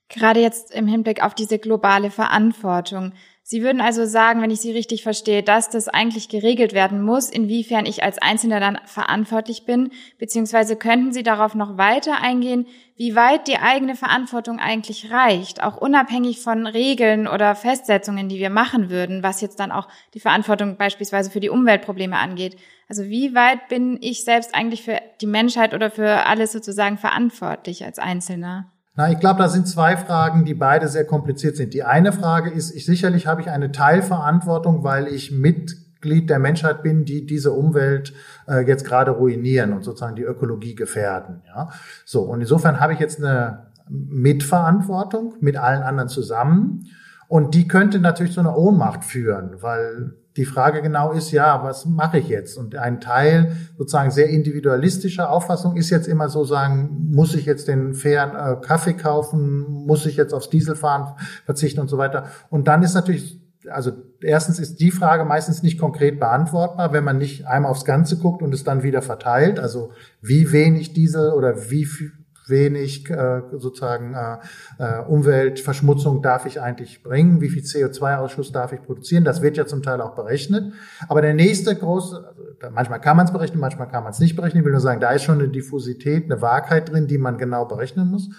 Gerade jetzt im Hinblick auf diese globale Verantwortung. Sie würden also sagen, wenn ich Sie richtig verstehe, dass das eigentlich geregelt werden muss, inwiefern ich als Einzelner dann verantwortlich bin, beziehungsweise könnten Sie darauf noch weiter eingehen, wie weit die eigene Verantwortung eigentlich reicht, auch unabhängig von Regeln oder Festsetzungen, die wir machen würden, was jetzt dann auch die Verantwortung beispielsweise für die Umweltprobleme angeht. Also wie weit bin ich selbst eigentlich für die Menschheit oder für alles sozusagen verantwortlich als Einzelner? Na, ich glaube, da sind zwei Fragen, die beide sehr kompliziert sind. Die eine Frage ist, ich sicherlich habe ich eine Teilverantwortung, weil ich Mitglied der Menschheit bin, die diese Umwelt äh, jetzt gerade ruinieren und sozusagen die Ökologie gefährden. Ja, so und insofern habe ich jetzt eine Mitverantwortung mit allen anderen zusammen und die könnte natürlich zu einer Ohnmacht führen, weil die Frage genau ist, ja, was mache ich jetzt? Und ein Teil sozusagen sehr individualistischer Auffassung ist jetzt immer so sagen, muss ich jetzt den fairen äh, Kaffee kaufen, muss ich jetzt aufs Dieselfahren verzichten und so weiter. Und dann ist natürlich also erstens ist die Frage meistens nicht konkret beantwortbar, wenn man nicht einmal aufs Ganze guckt und es dann wieder verteilt. Also wie wenig Diesel oder wie viel, wenig äh, sozusagen äh, äh, Umweltverschmutzung darf ich eigentlich bringen, wie viel CO2-Ausschuss darf ich produzieren. Das wird ja zum Teil auch berechnet. Aber der nächste große, also manchmal kann man es berechnen, manchmal kann man es nicht berechnen. Ich will nur sagen, da ist schon eine Diffusität, eine Wahrheit drin, die man genau berechnen muss.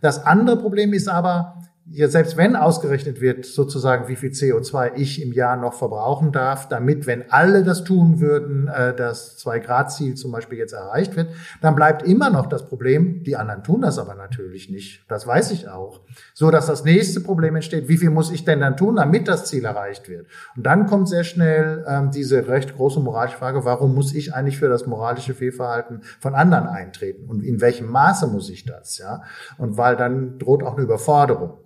Das andere Problem ist aber, ja, selbst wenn ausgerechnet wird, sozusagen, wie viel CO2 ich im Jahr noch verbrauchen darf, damit, wenn alle das tun würden, äh, das Zwei-Grad-Ziel zum Beispiel jetzt erreicht wird, dann bleibt immer noch das Problem, die anderen tun das aber natürlich nicht. Das weiß ich auch. So, dass das nächste Problem entsteht, wie viel muss ich denn dann tun, damit das Ziel erreicht wird? Und dann kommt sehr schnell ähm, diese recht große moralische Frage, warum muss ich eigentlich für das moralische Fehlverhalten von anderen eintreten? Und in welchem Maße muss ich das? Ja? Und weil dann droht auch eine Überforderung.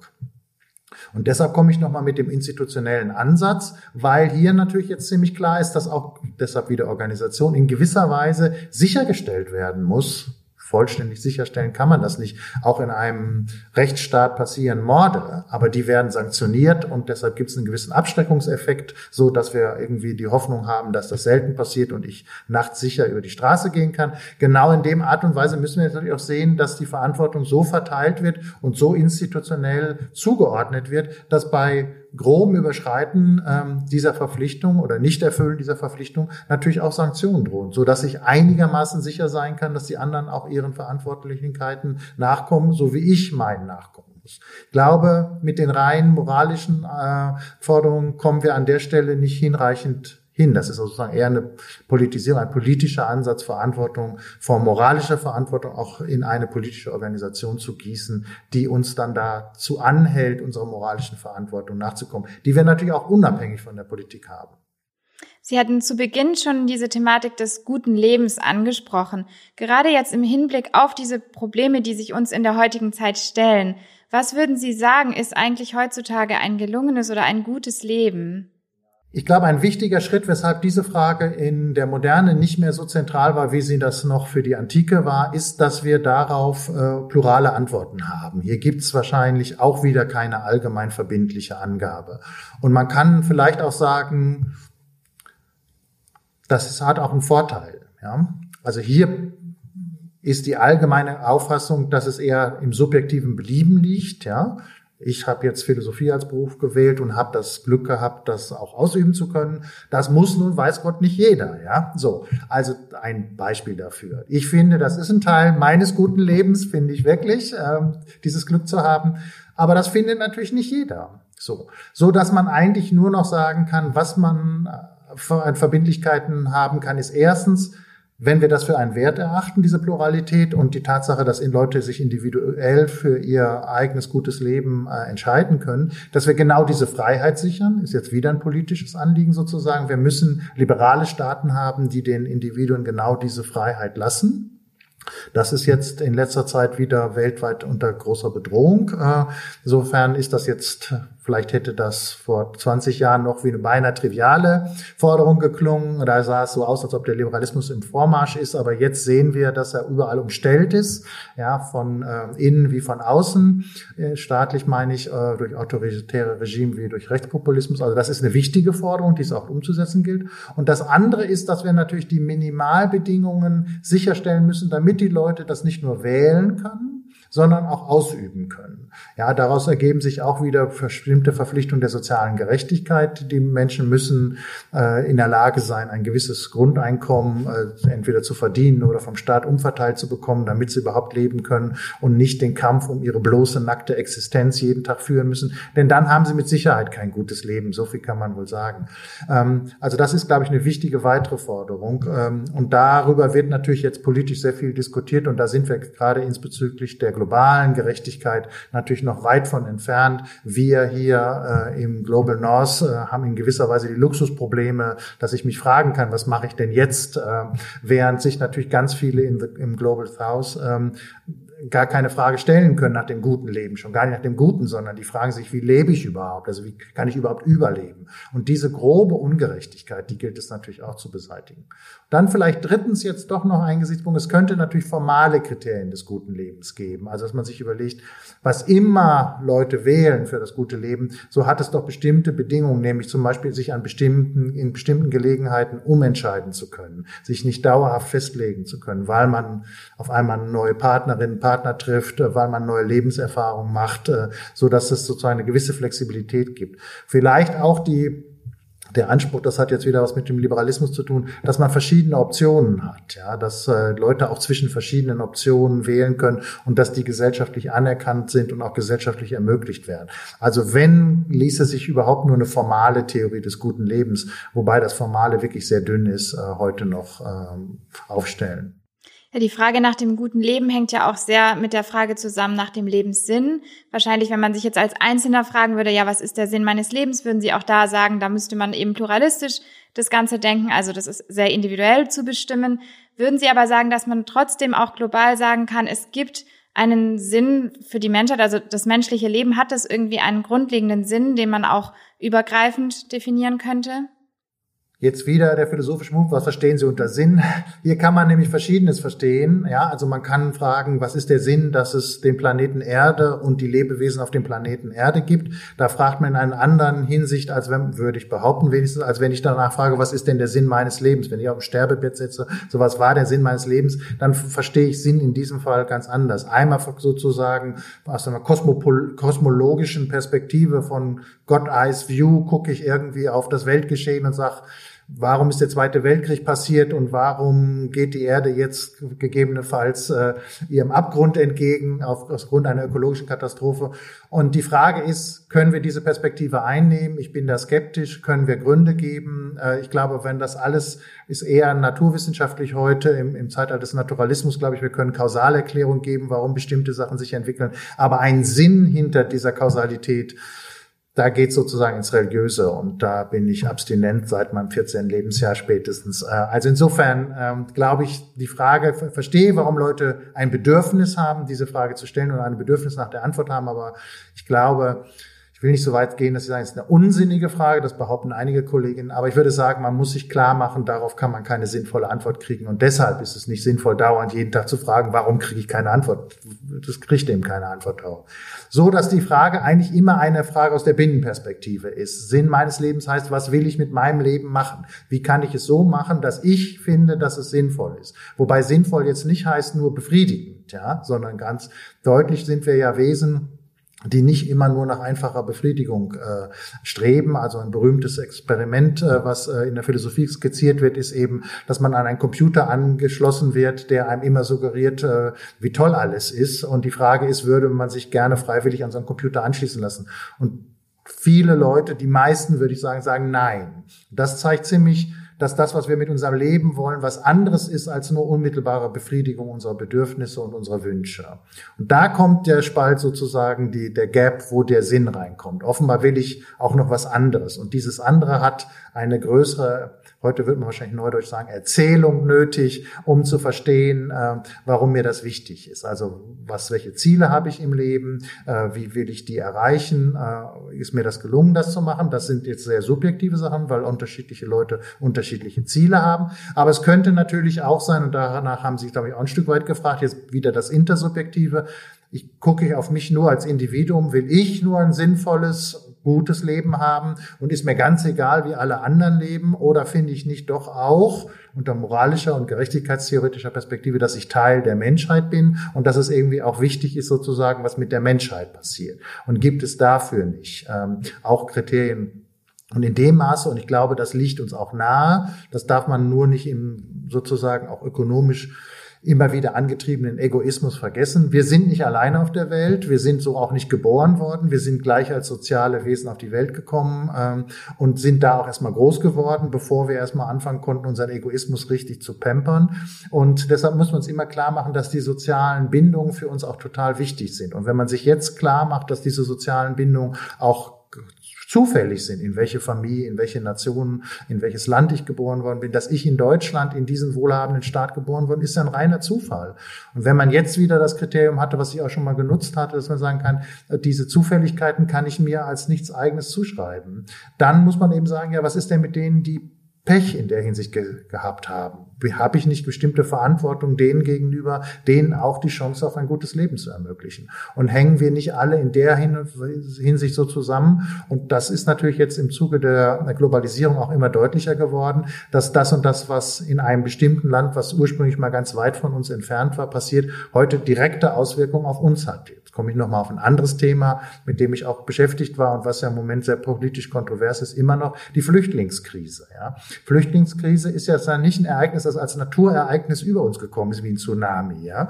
Und deshalb komme ich nochmal mit dem institutionellen Ansatz, weil hier natürlich jetzt ziemlich klar ist, dass auch deshalb wieder Organisation in gewisser Weise sichergestellt werden muss, vollständig sicherstellen kann man das nicht. Auch in einem Rechtsstaat passieren Morde, aber die werden sanktioniert und deshalb gibt es einen gewissen Abschreckungseffekt, so dass wir irgendwie die Hoffnung haben, dass das selten passiert und ich nachts sicher über die Straße gehen kann. Genau in dem Art und Weise müssen wir natürlich auch sehen, dass die Verantwortung so verteilt wird und so institutionell zugeordnet wird, dass bei groben Überschreiten ähm, dieser Verpflichtung oder Nichterfüllen dieser Verpflichtung natürlich auch Sanktionen drohen, so dass ich einigermaßen sicher sein kann, dass die anderen auch ihren Verantwortlichkeiten nachkommen, so wie ich meinen nachkommen muss. Ich glaube, mit den rein moralischen äh, Forderungen kommen wir an der Stelle nicht hinreichend hin. Das ist sozusagen eher eine Politisierung, ein politischer Ansatz, Verantwortung, von moralischer Verantwortung auch in eine politische Organisation zu gießen, die uns dann dazu anhält, unserer moralischen Verantwortung nachzukommen, die wir natürlich auch unabhängig von der Politik haben. Sie hatten zu Beginn schon diese Thematik des guten Lebens angesprochen. Gerade jetzt im Hinblick auf diese Probleme, die sich uns in der heutigen Zeit stellen, was würden Sie sagen, ist eigentlich heutzutage ein gelungenes oder ein gutes Leben? Ich glaube, ein wichtiger Schritt, weshalb diese Frage in der Moderne nicht mehr so zentral war, wie sie das noch für die Antike war, ist, dass wir darauf äh, plurale Antworten haben. Hier gibt es wahrscheinlich auch wieder keine allgemein verbindliche Angabe. Und man kann vielleicht auch sagen, das hat auch einen Vorteil. Ja? Also hier ist die allgemeine Auffassung, dass es eher im subjektiven Belieben liegt. Ja? Ich habe jetzt Philosophie als Beruf gewählt und habe das Glück gehabt, das auch ausüben zu können. Das muss nun, weiß Gott, nicht jeder. Ja, so. Also ein Beispiel dafür. Ich finde, das ist ein Teil meines guten Lebens, finde ich wirklich, ähm, dieses Glück zu haben. Aber das findet natürlich nicht jeder. So, so dass man eigentlich nur noch sagen kann, was man äh, an Verbindlichkeiten haben kann, ist erstens wenn wir das für einen Wert erachten, diese Pluralität und die Tatsache, dass Leute sich individuell für ihr eigenes gutes Leben äh, entscheiden können, dass wir genau diese Freiheit sichern, ist jetzt wieder ein politisches Anliegen sozusagen. Wir müssen liberale Staaten haben, die den Individuen genau diese Freiheit lassen. Das ist jetzt in letzter Zeit wieder weltweit unter großer Bedrohung. Äh, insofern ist das jetzt Vielleicht hätte das vor 20 Jahren noch wie eine beinahe triviale Forderung geklungen. Da sah es so aus, als ob der Liberalismus im Vormarsch ist. Aber jetzt sehen wir, dass er überall umstellt ist, ja, von äh, innen wie von außen. Äh, staatlich meine ich, äh, durch autoritäre Regime wie durch Rechtspopulismus. Also das ist eine wichtige Forderung, die es auch umzusetzen gilt. Und das andere ist, dass wir natürlich die Minimalbedingungen sicherstellen müssen, damit die Leute das nicht nur wählen können, sondern auch ausüben können. Ja, daraus ergeben sich auch wieder bestimmte Verpflichtungen der sozialen Gerechtigkeit. Die Menschen müssen äh, in der Lage sein, ein gewisses Grundeinkommen äh, entweder zu verdienen oder vom Staat umverteilt zu bekommen, damit sie überhaupt leben können und nicht den Kampf um ihre bloße nackte Existenz jeden Tag führen müssen. Denn dann haben sie mit Sicherheit kein gutes Leben. So viel kann man wohl sagen. Ähm, also das ist, glaube ich, eine wichtige weitere Forderung. Ähm, und darüber wird natürlich jetzt politisch sehr viel diskutiert und da sind wir gerade insbezüglich der globalen Gerechtigkeit natürlich noch weit von entfernt. Wir hier äh, im Global North äh, haben in gewisser Weise die Luxusprobleme, dass ich mich fragen kann, was mache ich denn jetzt, äh, während sich natürlich ganz viele in the, im Global South ähm, gar keine Frage stellen können nach dem guten Leben, schon gar nicht nach dem Guten, sondern die fragen sich, wie lebe ich überhaupt? Also wie kann ich überhaupt überleben? Und diese grobe Ungerechtigkeit, die gilt es natürlich auch zu beseitigen. Dann vielleicht drittens jetzt doch noch ein Gesichtspunkt. Es könnte natürlich formale Kriterien des guten Lebens geben. Also dass man sich überlegt, was immer Leute wählen für das gute Leben, so hat es doch bestimmte Bedingungen, nämlich zum Beispiel sich an bestimmten, in bestimmten Gelegenheiten umentscheiden zu können, sich nicht dauerhaft festlegen zu können, weil man auf einmal eine neue Partnerin, Partner trifft, weil man neue Lebenserfahrungen macht, äh, so dass es sozusagen eine gewisse Flexibilität gibt. Vielleicht auch die der Anspruch, das hat jetzt wieder was mit dem Liberalismus zu tun, dass man verschiedene Optionen hat, ja, dass äh, Leute auch zwischen verschiedenen Optionen wählen können und dass die gesellschaftlich anerkannt sind und auch gesellschaftlich ermöglicht werden. Also wenn ließe sich überhaupt nur eine formale Theorie des guten Lebens, wobei das Formale wirklich sehr dünn ist, äh, heute noch ähm, aufstellen. Ja, die Frage nach dem guten Leben hängt ja auch sehr mit der Frage zusammen nach dem Lebenssinn. Wahrscheinlich, wenn man sich jetzt als Einzelner fragen würde, ja, was ist der Sinn meines Lebens, würden Sie auch da sagen, da müsste man eben pluralistisch das Ganze denken. Also das ist sehr individuell zu bestimmen. Würden Sie aber sagen, dass man trotzdem auch global sagen kann, es gibt einen Sinn für die Menschheit, also das menschliche Leben hat das irgendwie einen grundlegenden Sinn, den man auch übergreifend definieren könnte? Jetzt wieder der philosophische Move, was verstehen Sie unter Sinn? Hier kann man nämlich Verschiedenes verstehen. Ja, also man kann fragen, was ist der Sinn, dass es den Planeten Erde und die Lebewesen auf dem Planeten Erde gibt? Da fragt man in einer anderen Hinsicht, als wenn, würde ich behaupten, wenigstens, als wenn ich danach frage, was ist denn der Sinn meines Lebens? Wenn ich auf dem Sterbebett sitze, so was war der Sinn meines Lebens, dann verstehe ich Sinn in diesem Fall ganz anders. Einmal sozusagen aus einer kosmologischen Perspektive von God Eyes View gucke ich irgendwie auf das Weltgeschehen und sage, warum ist der Zweite Weltkrieg passiert und warum geht die Erde jetzt gegebenenfalls äh, ihrem Abgrund entgegen aufgrund einer ökologischen Katastrophe. Und die Frage ist, können wir diese Perspektive einnehmen? Ich bin da skeptisch. Können wir Gründe geben? Äh, ich glaube, wenn das alles ist eher naturwissenschaftlich heute im, im Zeitalter des Naturalismus, glaube ich, wir können Kausalerklärung geben, warum bestimmte Sachen sich entwickeln. Aber ein Sinn hinter dieser Kausalität da geht sozusagen ins Religiöse und da bin ich abstinent seit meinem 14. Lebensjahr spätestens. Äh, also insofern ähm, glaube ich, die Frage, verstehe, warum Leute ein Bedürfnis haben, diese Frage zu stellen und ein Bedürfnis nach der Antwort haben, aber ich glaube, will nicht so weit gehen, dass ich sage, es ist eine unsinnige Frage, das behaupten einige Kolleginnen, aber ich würde sagen, man muss sich klar machen, darauf kann man keine sinnvolle Antwort kriegen und deshalb ist es nicht sinnvoll, dauernd jeden Tag zu fragen, warum kriege ich keine Antwort? Das kriegt eben keine Antwort darauf. So, dass die Frage eigentlich immer eine Frage aus der Binnenperspektive ist. Sinn meines Lebens heißt, was will ich mit meinem Leben machen? Wie kann ich es so machen, dass ich finde, dass es sinnvoll ist? Wobei sinnvoll jetzt nicht heißt nur befriedigend, ja, sondern ganz deutlich sind wir ja Wesen, die nicht immer nur nach einfacher Befriedigung äh, streben. Also ein berühmtes Experiment, äh, was äh, in der Philosophie skizziert wird, ist eben, dass man an einen Computer angeschlossen wird, der einem immer suggeriert, äh, wie toll alles ist. Und die Frage ist, würde man sich gerne freiwillig an so einen Computer anschließen lassen? Und viele Leute, die meisten würde ich sagen, sagen nein. Das zeigt ziemlich dass das, was wir mit unserem Leben wollen, was anderes ist als nur unmittelbare Befriedigung unserer Bedürfnisse und unserer Wünsche. Und da kommt der Spalt sozusagen, die, der Gap, wo der Sinn reinkommt. Offenbar will ich auch noch was anderes. Und dieses andere hat eine größere heute wird man wahrscheinlich neudeutsch sagen, Erzählung nötig, um zu verstehen, äh, warum mir das wichtig ist. Also was, welche Ziele habe ich im Leben, äh, wie will ich die erreichen, äh, ist mir das gelungen, das zu machen. Das sind jetzt sehr subjektive Sachen, weil unterschiedliche Leute unterschiedliche Ziele haben. Aber es könnte natürlich auch sein, und danach haben Sie, glaube ich, auch ein Stück weit gefragt, jetzt wieder das Intersubjektive, ich gucke ich auf mich nur als Individuum, will ich nur ein sinnvolles gutes Leben haben und ist mir ganz egal, wie alle anderen leben? Oder finde ich nicht doch auch unter moralischer und gerechtigkeitstheoretischer Perspektive, dass ich Teil der Menschheit bin und dass es irgendwie auch wichtig ist, sozusagen, was mit der Menschheit passiert? Und gibt es dafür nicht ähm, auch Kriterien, und in dem Maße, und ich glaube, das liegt uns auch nahe, das darf man nur nicht im sozusagen auch ökonomisch immer wieder angetriebenen Egoismus vergessen. Wir sind nicht alleine auf der Welt, wir sind so auch nicht geboren worden, wir sind gleich als soziale Wesen auf die Welt gekommen ähm, und sind da auch erstmal groß geworden, bevor wir erstmal anfangen konnten, unseren Egoismus richtig zu pampern. Und deshalb muss man uns immer klar machen, dass die sozialen Bindungen für uns auch total wichtig sind. Und wenn man sich jetzt klar macht, dass diese sozialen Bindungen auch zufällig sind, in welche Familie, in welche Nation, in welches Land ich geboren worden bin. Dass ich in Deutschland in diesen wohlhabenden Staat geboren worden, ist ein reiner Zufall. Und wenn man jetzt wieder das Kriterium hatte, was ich auch schon mal genutzt hatte, dass man sagen kann, diese Zufälligkeiten kann ich mir als nichts eigenes zuschreiben, dann muss man eben sagen, ja, was ist denn mit denen, die Pech in der Hinsicht ge gehabt haben? Habe ich nicht bestimmte Verantwortung denen gegenüber, denen auch die Chance auf ein gutes Leben zu ermöglichen? Und hängen wir nicht alle in der Hinsicht so zusammen? Und das ist natürlich jetzt im Zuge der Globalisierung auch immer deutlicher geworden, dass das und das, was in einem bestimmten Land, was ursprünglich mal ganz weit von uns entfernt war, passiert, heute direkte Auswirkungen auf uns hat komme ich nochmal auf ein anderes Thema, mit dem ich auch beschäftigt war und was ja im Moment sehr politisch kontrovers ist, immer noch die Flüchtlingskrise. Ja. Flüchtlingskrise ist ja nicht ein Ereignis, das als Naturereignis über uns gekommen ist, wie ein Tsunami. Ja.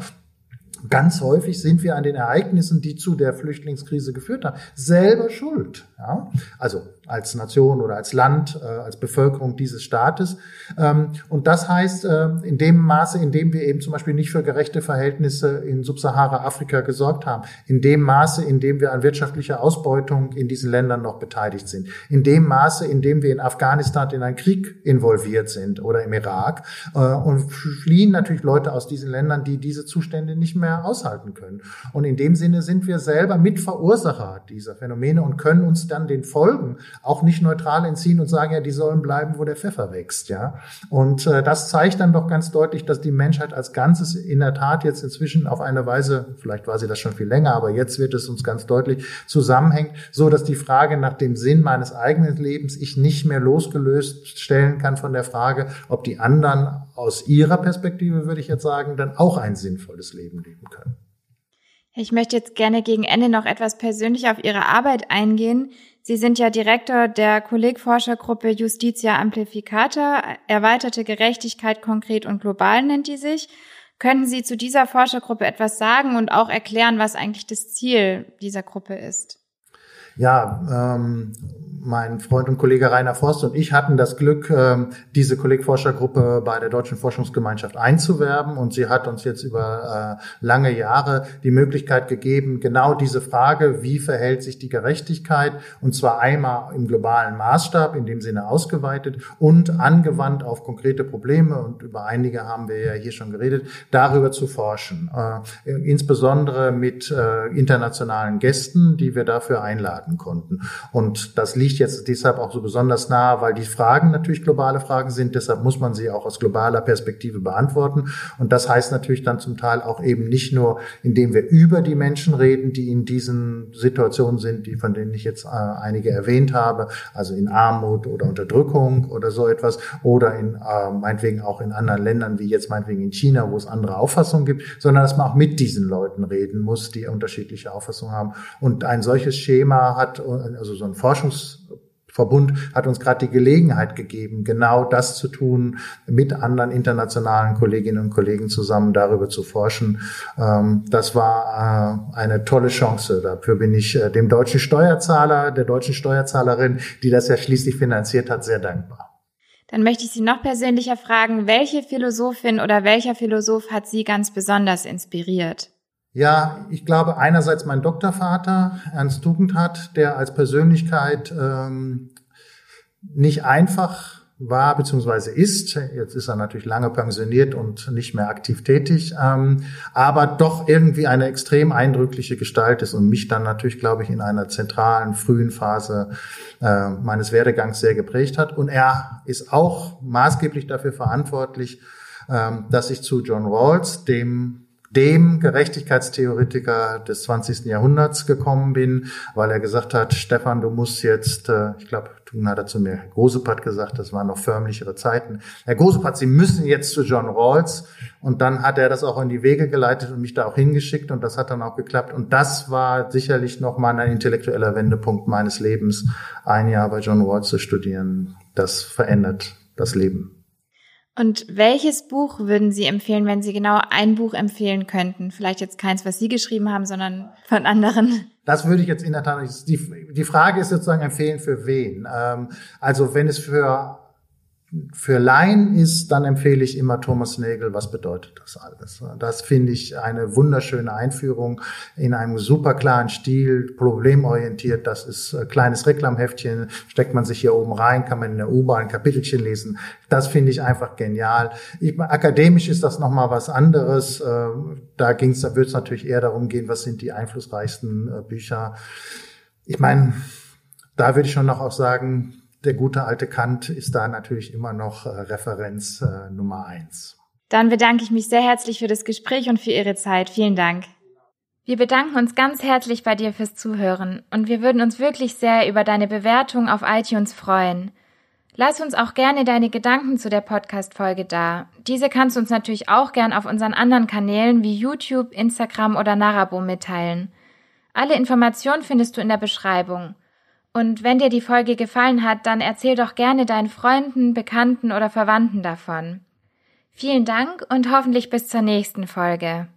Ganz häufig sind wir an den Ereignissen, die zu der Flüchtlingskrise geführt haben, selber schuld. Ja? Also als Nation oder als Land, äh, als Bevölkerung dieses Staates. Ähm, und das heißt, äh, in dem Maße, in dem wir eben zum Beispiel nicht für gerechte Verhältnisse in Subsahara-Afrika gesorgt haben, in dem Maße, in dem wir an wirtschaftlicher Ausbeutung in diesen Ländern noch beteiligt sind, in dem Maße, in dem wir in Afghanistan in einen Krieg involviert sind oder im Irak äh, und fliehen natürlich Leute aus diesen Ländern, die diese Zustände nicht mehr aushalten können. Und in dem Sinne sind wir selber Mitverursacher dieser Phänomene und können uns dann den Folgen auch nicht neutral entziehen und sagen, ja, die sollen bleiben, wo der Pfeffer wächst, ja. Und äh, das zeigt dann doch ganz deutlich, dass die Menschheit als Ganzes in der Tat jetzt inzwischen auf eine Weise, vielleicht war sie das schon viel länger, aber jetzt wird es uns ganz deutlich zusammenhängt, so dass die Frage nach dem Sinn meines eigenen Lebens ich nicht mehr losgelöst stellen kann von der Frage, ob die anderen aus ihrer Perspektive, würde ich jetzt sagen, dann auch ein sinnvolles Leben leben können. Ich möchte jetzt gerne gegen Ende noch etwas persönlich auf Ihre Arbeit eingehen. Sie sind ja Direktor der Kollegforschergruppe Justitia Amplificata. Erweiterte Gerechtigkeit konkret und global nennt die sich. Könnten Sie zu dieser Forschergruppe etwas sagen und auch erklären, was eigentlich das Ziel dieser Gruppe ist? Ja, ähm, mein Freund und Kollege Rainer Forst und ich hatten das Glück, ähm, diese Kollegforschergruppe bei der Deutschen Forschungsgemeinschaft einzuwerben. Und sie hat uns jetzt über äh, lange Jahre die Möglichkeit gegeben, genau diese Frage, wie verhält sich die Gerechtigkeit? Und zwar einmal im globalen Maßstab, in dem Sinne ausgeweitet und angewandt auf konkrete Probleme. Und über einige haben wir ja hier schon geredet, darüber zu forschen, äh, insbesondere mit äh, internationalen Gästen, die wir dafür einladen konnten. Und das liegt liegt jetzt deshalb auch so besonders nah, weil die Fragen natürlich globale Fragen sind. Deshalb muss man sie auch aus globaler Perspektive beantworten. Und das heißt natürlich dann zum Teil auch eben nicht nur, indem wir über die Menschen reden, die in diesen Situationen sind, die von denen ich jetzt äh, einige erwähnt habe, also in Armut oder Unterdrückung oder so etwas, oder in äh, meinetwegen auch in anderen Ländern wie jetzt meinetwegen in China, wo es andere Auffassungen gibt, sondern dass man auch mit diesen Leuten reden muss, die unterschiedliche Auffassungen haben. Und ein solches Schema hat, also so ein Forschungs Verbund hat uns gerade die Gelegenheit gegeben, genau das zu tun, mit anderen internationalen Kolleginnen und Kollegen zusammen darüber zu forschen. Ähm, das war äh, eine tolle Chance. Dafür bin ich äh, dem deutschen Steuerzahler, der deutschen Steuerzahlerin, die das ja schließlich finanziert hat, sehr dankbar. Dann möchte ich Sie noch persönlicher fragen, welche Philosophin oder welcher Philosoph hat Sie ganz besonders inspiriert? Ja, ich glaube einerseits mein Doktorvater Ernst Tugendhat, der als Persönlichkeit ähm, nicht einfach war beziehungsweise ist. Jetzt ist er natürlich lange pensioniert und nicht mehr aktiv tätig, ähm, aber doch irgendwie eine extrem eindrückliche Gestalt ist und mich dann natürlich, glaube ich, in einer zentralen frühen Phase äh, meines Werdegangs sehr geprägt hat. Und er ist auch maßgeblich dafür verantwortlich, ähm, dass ich zu John Rawls, dem dem Gerechtigkeitstheoretiker des 20. Jahrhunderts gekommen bin, weil er gesagt hat, Stefan, du musst jetzt, äh, ich glaube, Thun hat er zu mir, Herr Grosep hat gesagt, das waren noch förmlichere Zeiten. Herr Grosep Sie müssen jetzt zu John Rawls. Und dann hat er das auch in die Wege geleitet und mich da auch hingeschickt und das hat dann auch geklappt. Und das war sicherlich nochmal ein intellektueller Wendepunkt meines Lebens, ein Jahr bei John Rawls zu studieren. Das verändert das Leben. Und welches Buch würden Sie empfehlen, wenn Sie genau ein Buch empfehlen könnten? Vielleicht jetzt keins, was Sie geschrieben haben, sondern von anderen. Das würde ich jetzt in der Tat. Die, die Frage ist sozusagen empfehlen für wen. Ähm, also wenn es für für Laien ist, dann empfehle ich immer Thomas Nagel, was bedeutet das alles? Das finde ich eine wunderschöne Einführung in einem super klaren Stil, problemorientiert. Das ist ein kleines Reklamheftchen, steckt man sich hier oben rein, kann man in der U-Bahn ein Kapitelchen lesen. Das finde ich einfach genial. Ich, akademisch ist das nochmal was anderes. Äh, da ging's, da wird es natürlich eher darum gehen, was sind die einflussreichsten äh, Bücher. Ich meine, da würde ich schon noch auch sagen, der gute alte Kant ist da natürlich immer noch äh, Referenz äh, Nummer eins. Dann bedanke ich mich sehr herzlich für das Gespräch und für Ihre Zeit. Vielen Dank. Wir bedanken uns ganz herzlich bei dir fürs Zuhören und wir würden uns wirklich sehr über deine Bewertung auf iTunes freuen. Lass uns auch gerne deine Gedanken zu der Podcast-Folge da. Diese kannst du uns natürlich auch gern auf unseren anderen Kanälen wie YouTube, Instagram oder Narabo mitteilen. Alle Informationen findest du in der Beschreibung. Und wenn dir die Folge gefallen hat, dann erzähl doch gerne deinen Freunden, Bekannten oder Verwandten davon. Vielen Dank und hoffentlich bis zur nächsten Folge.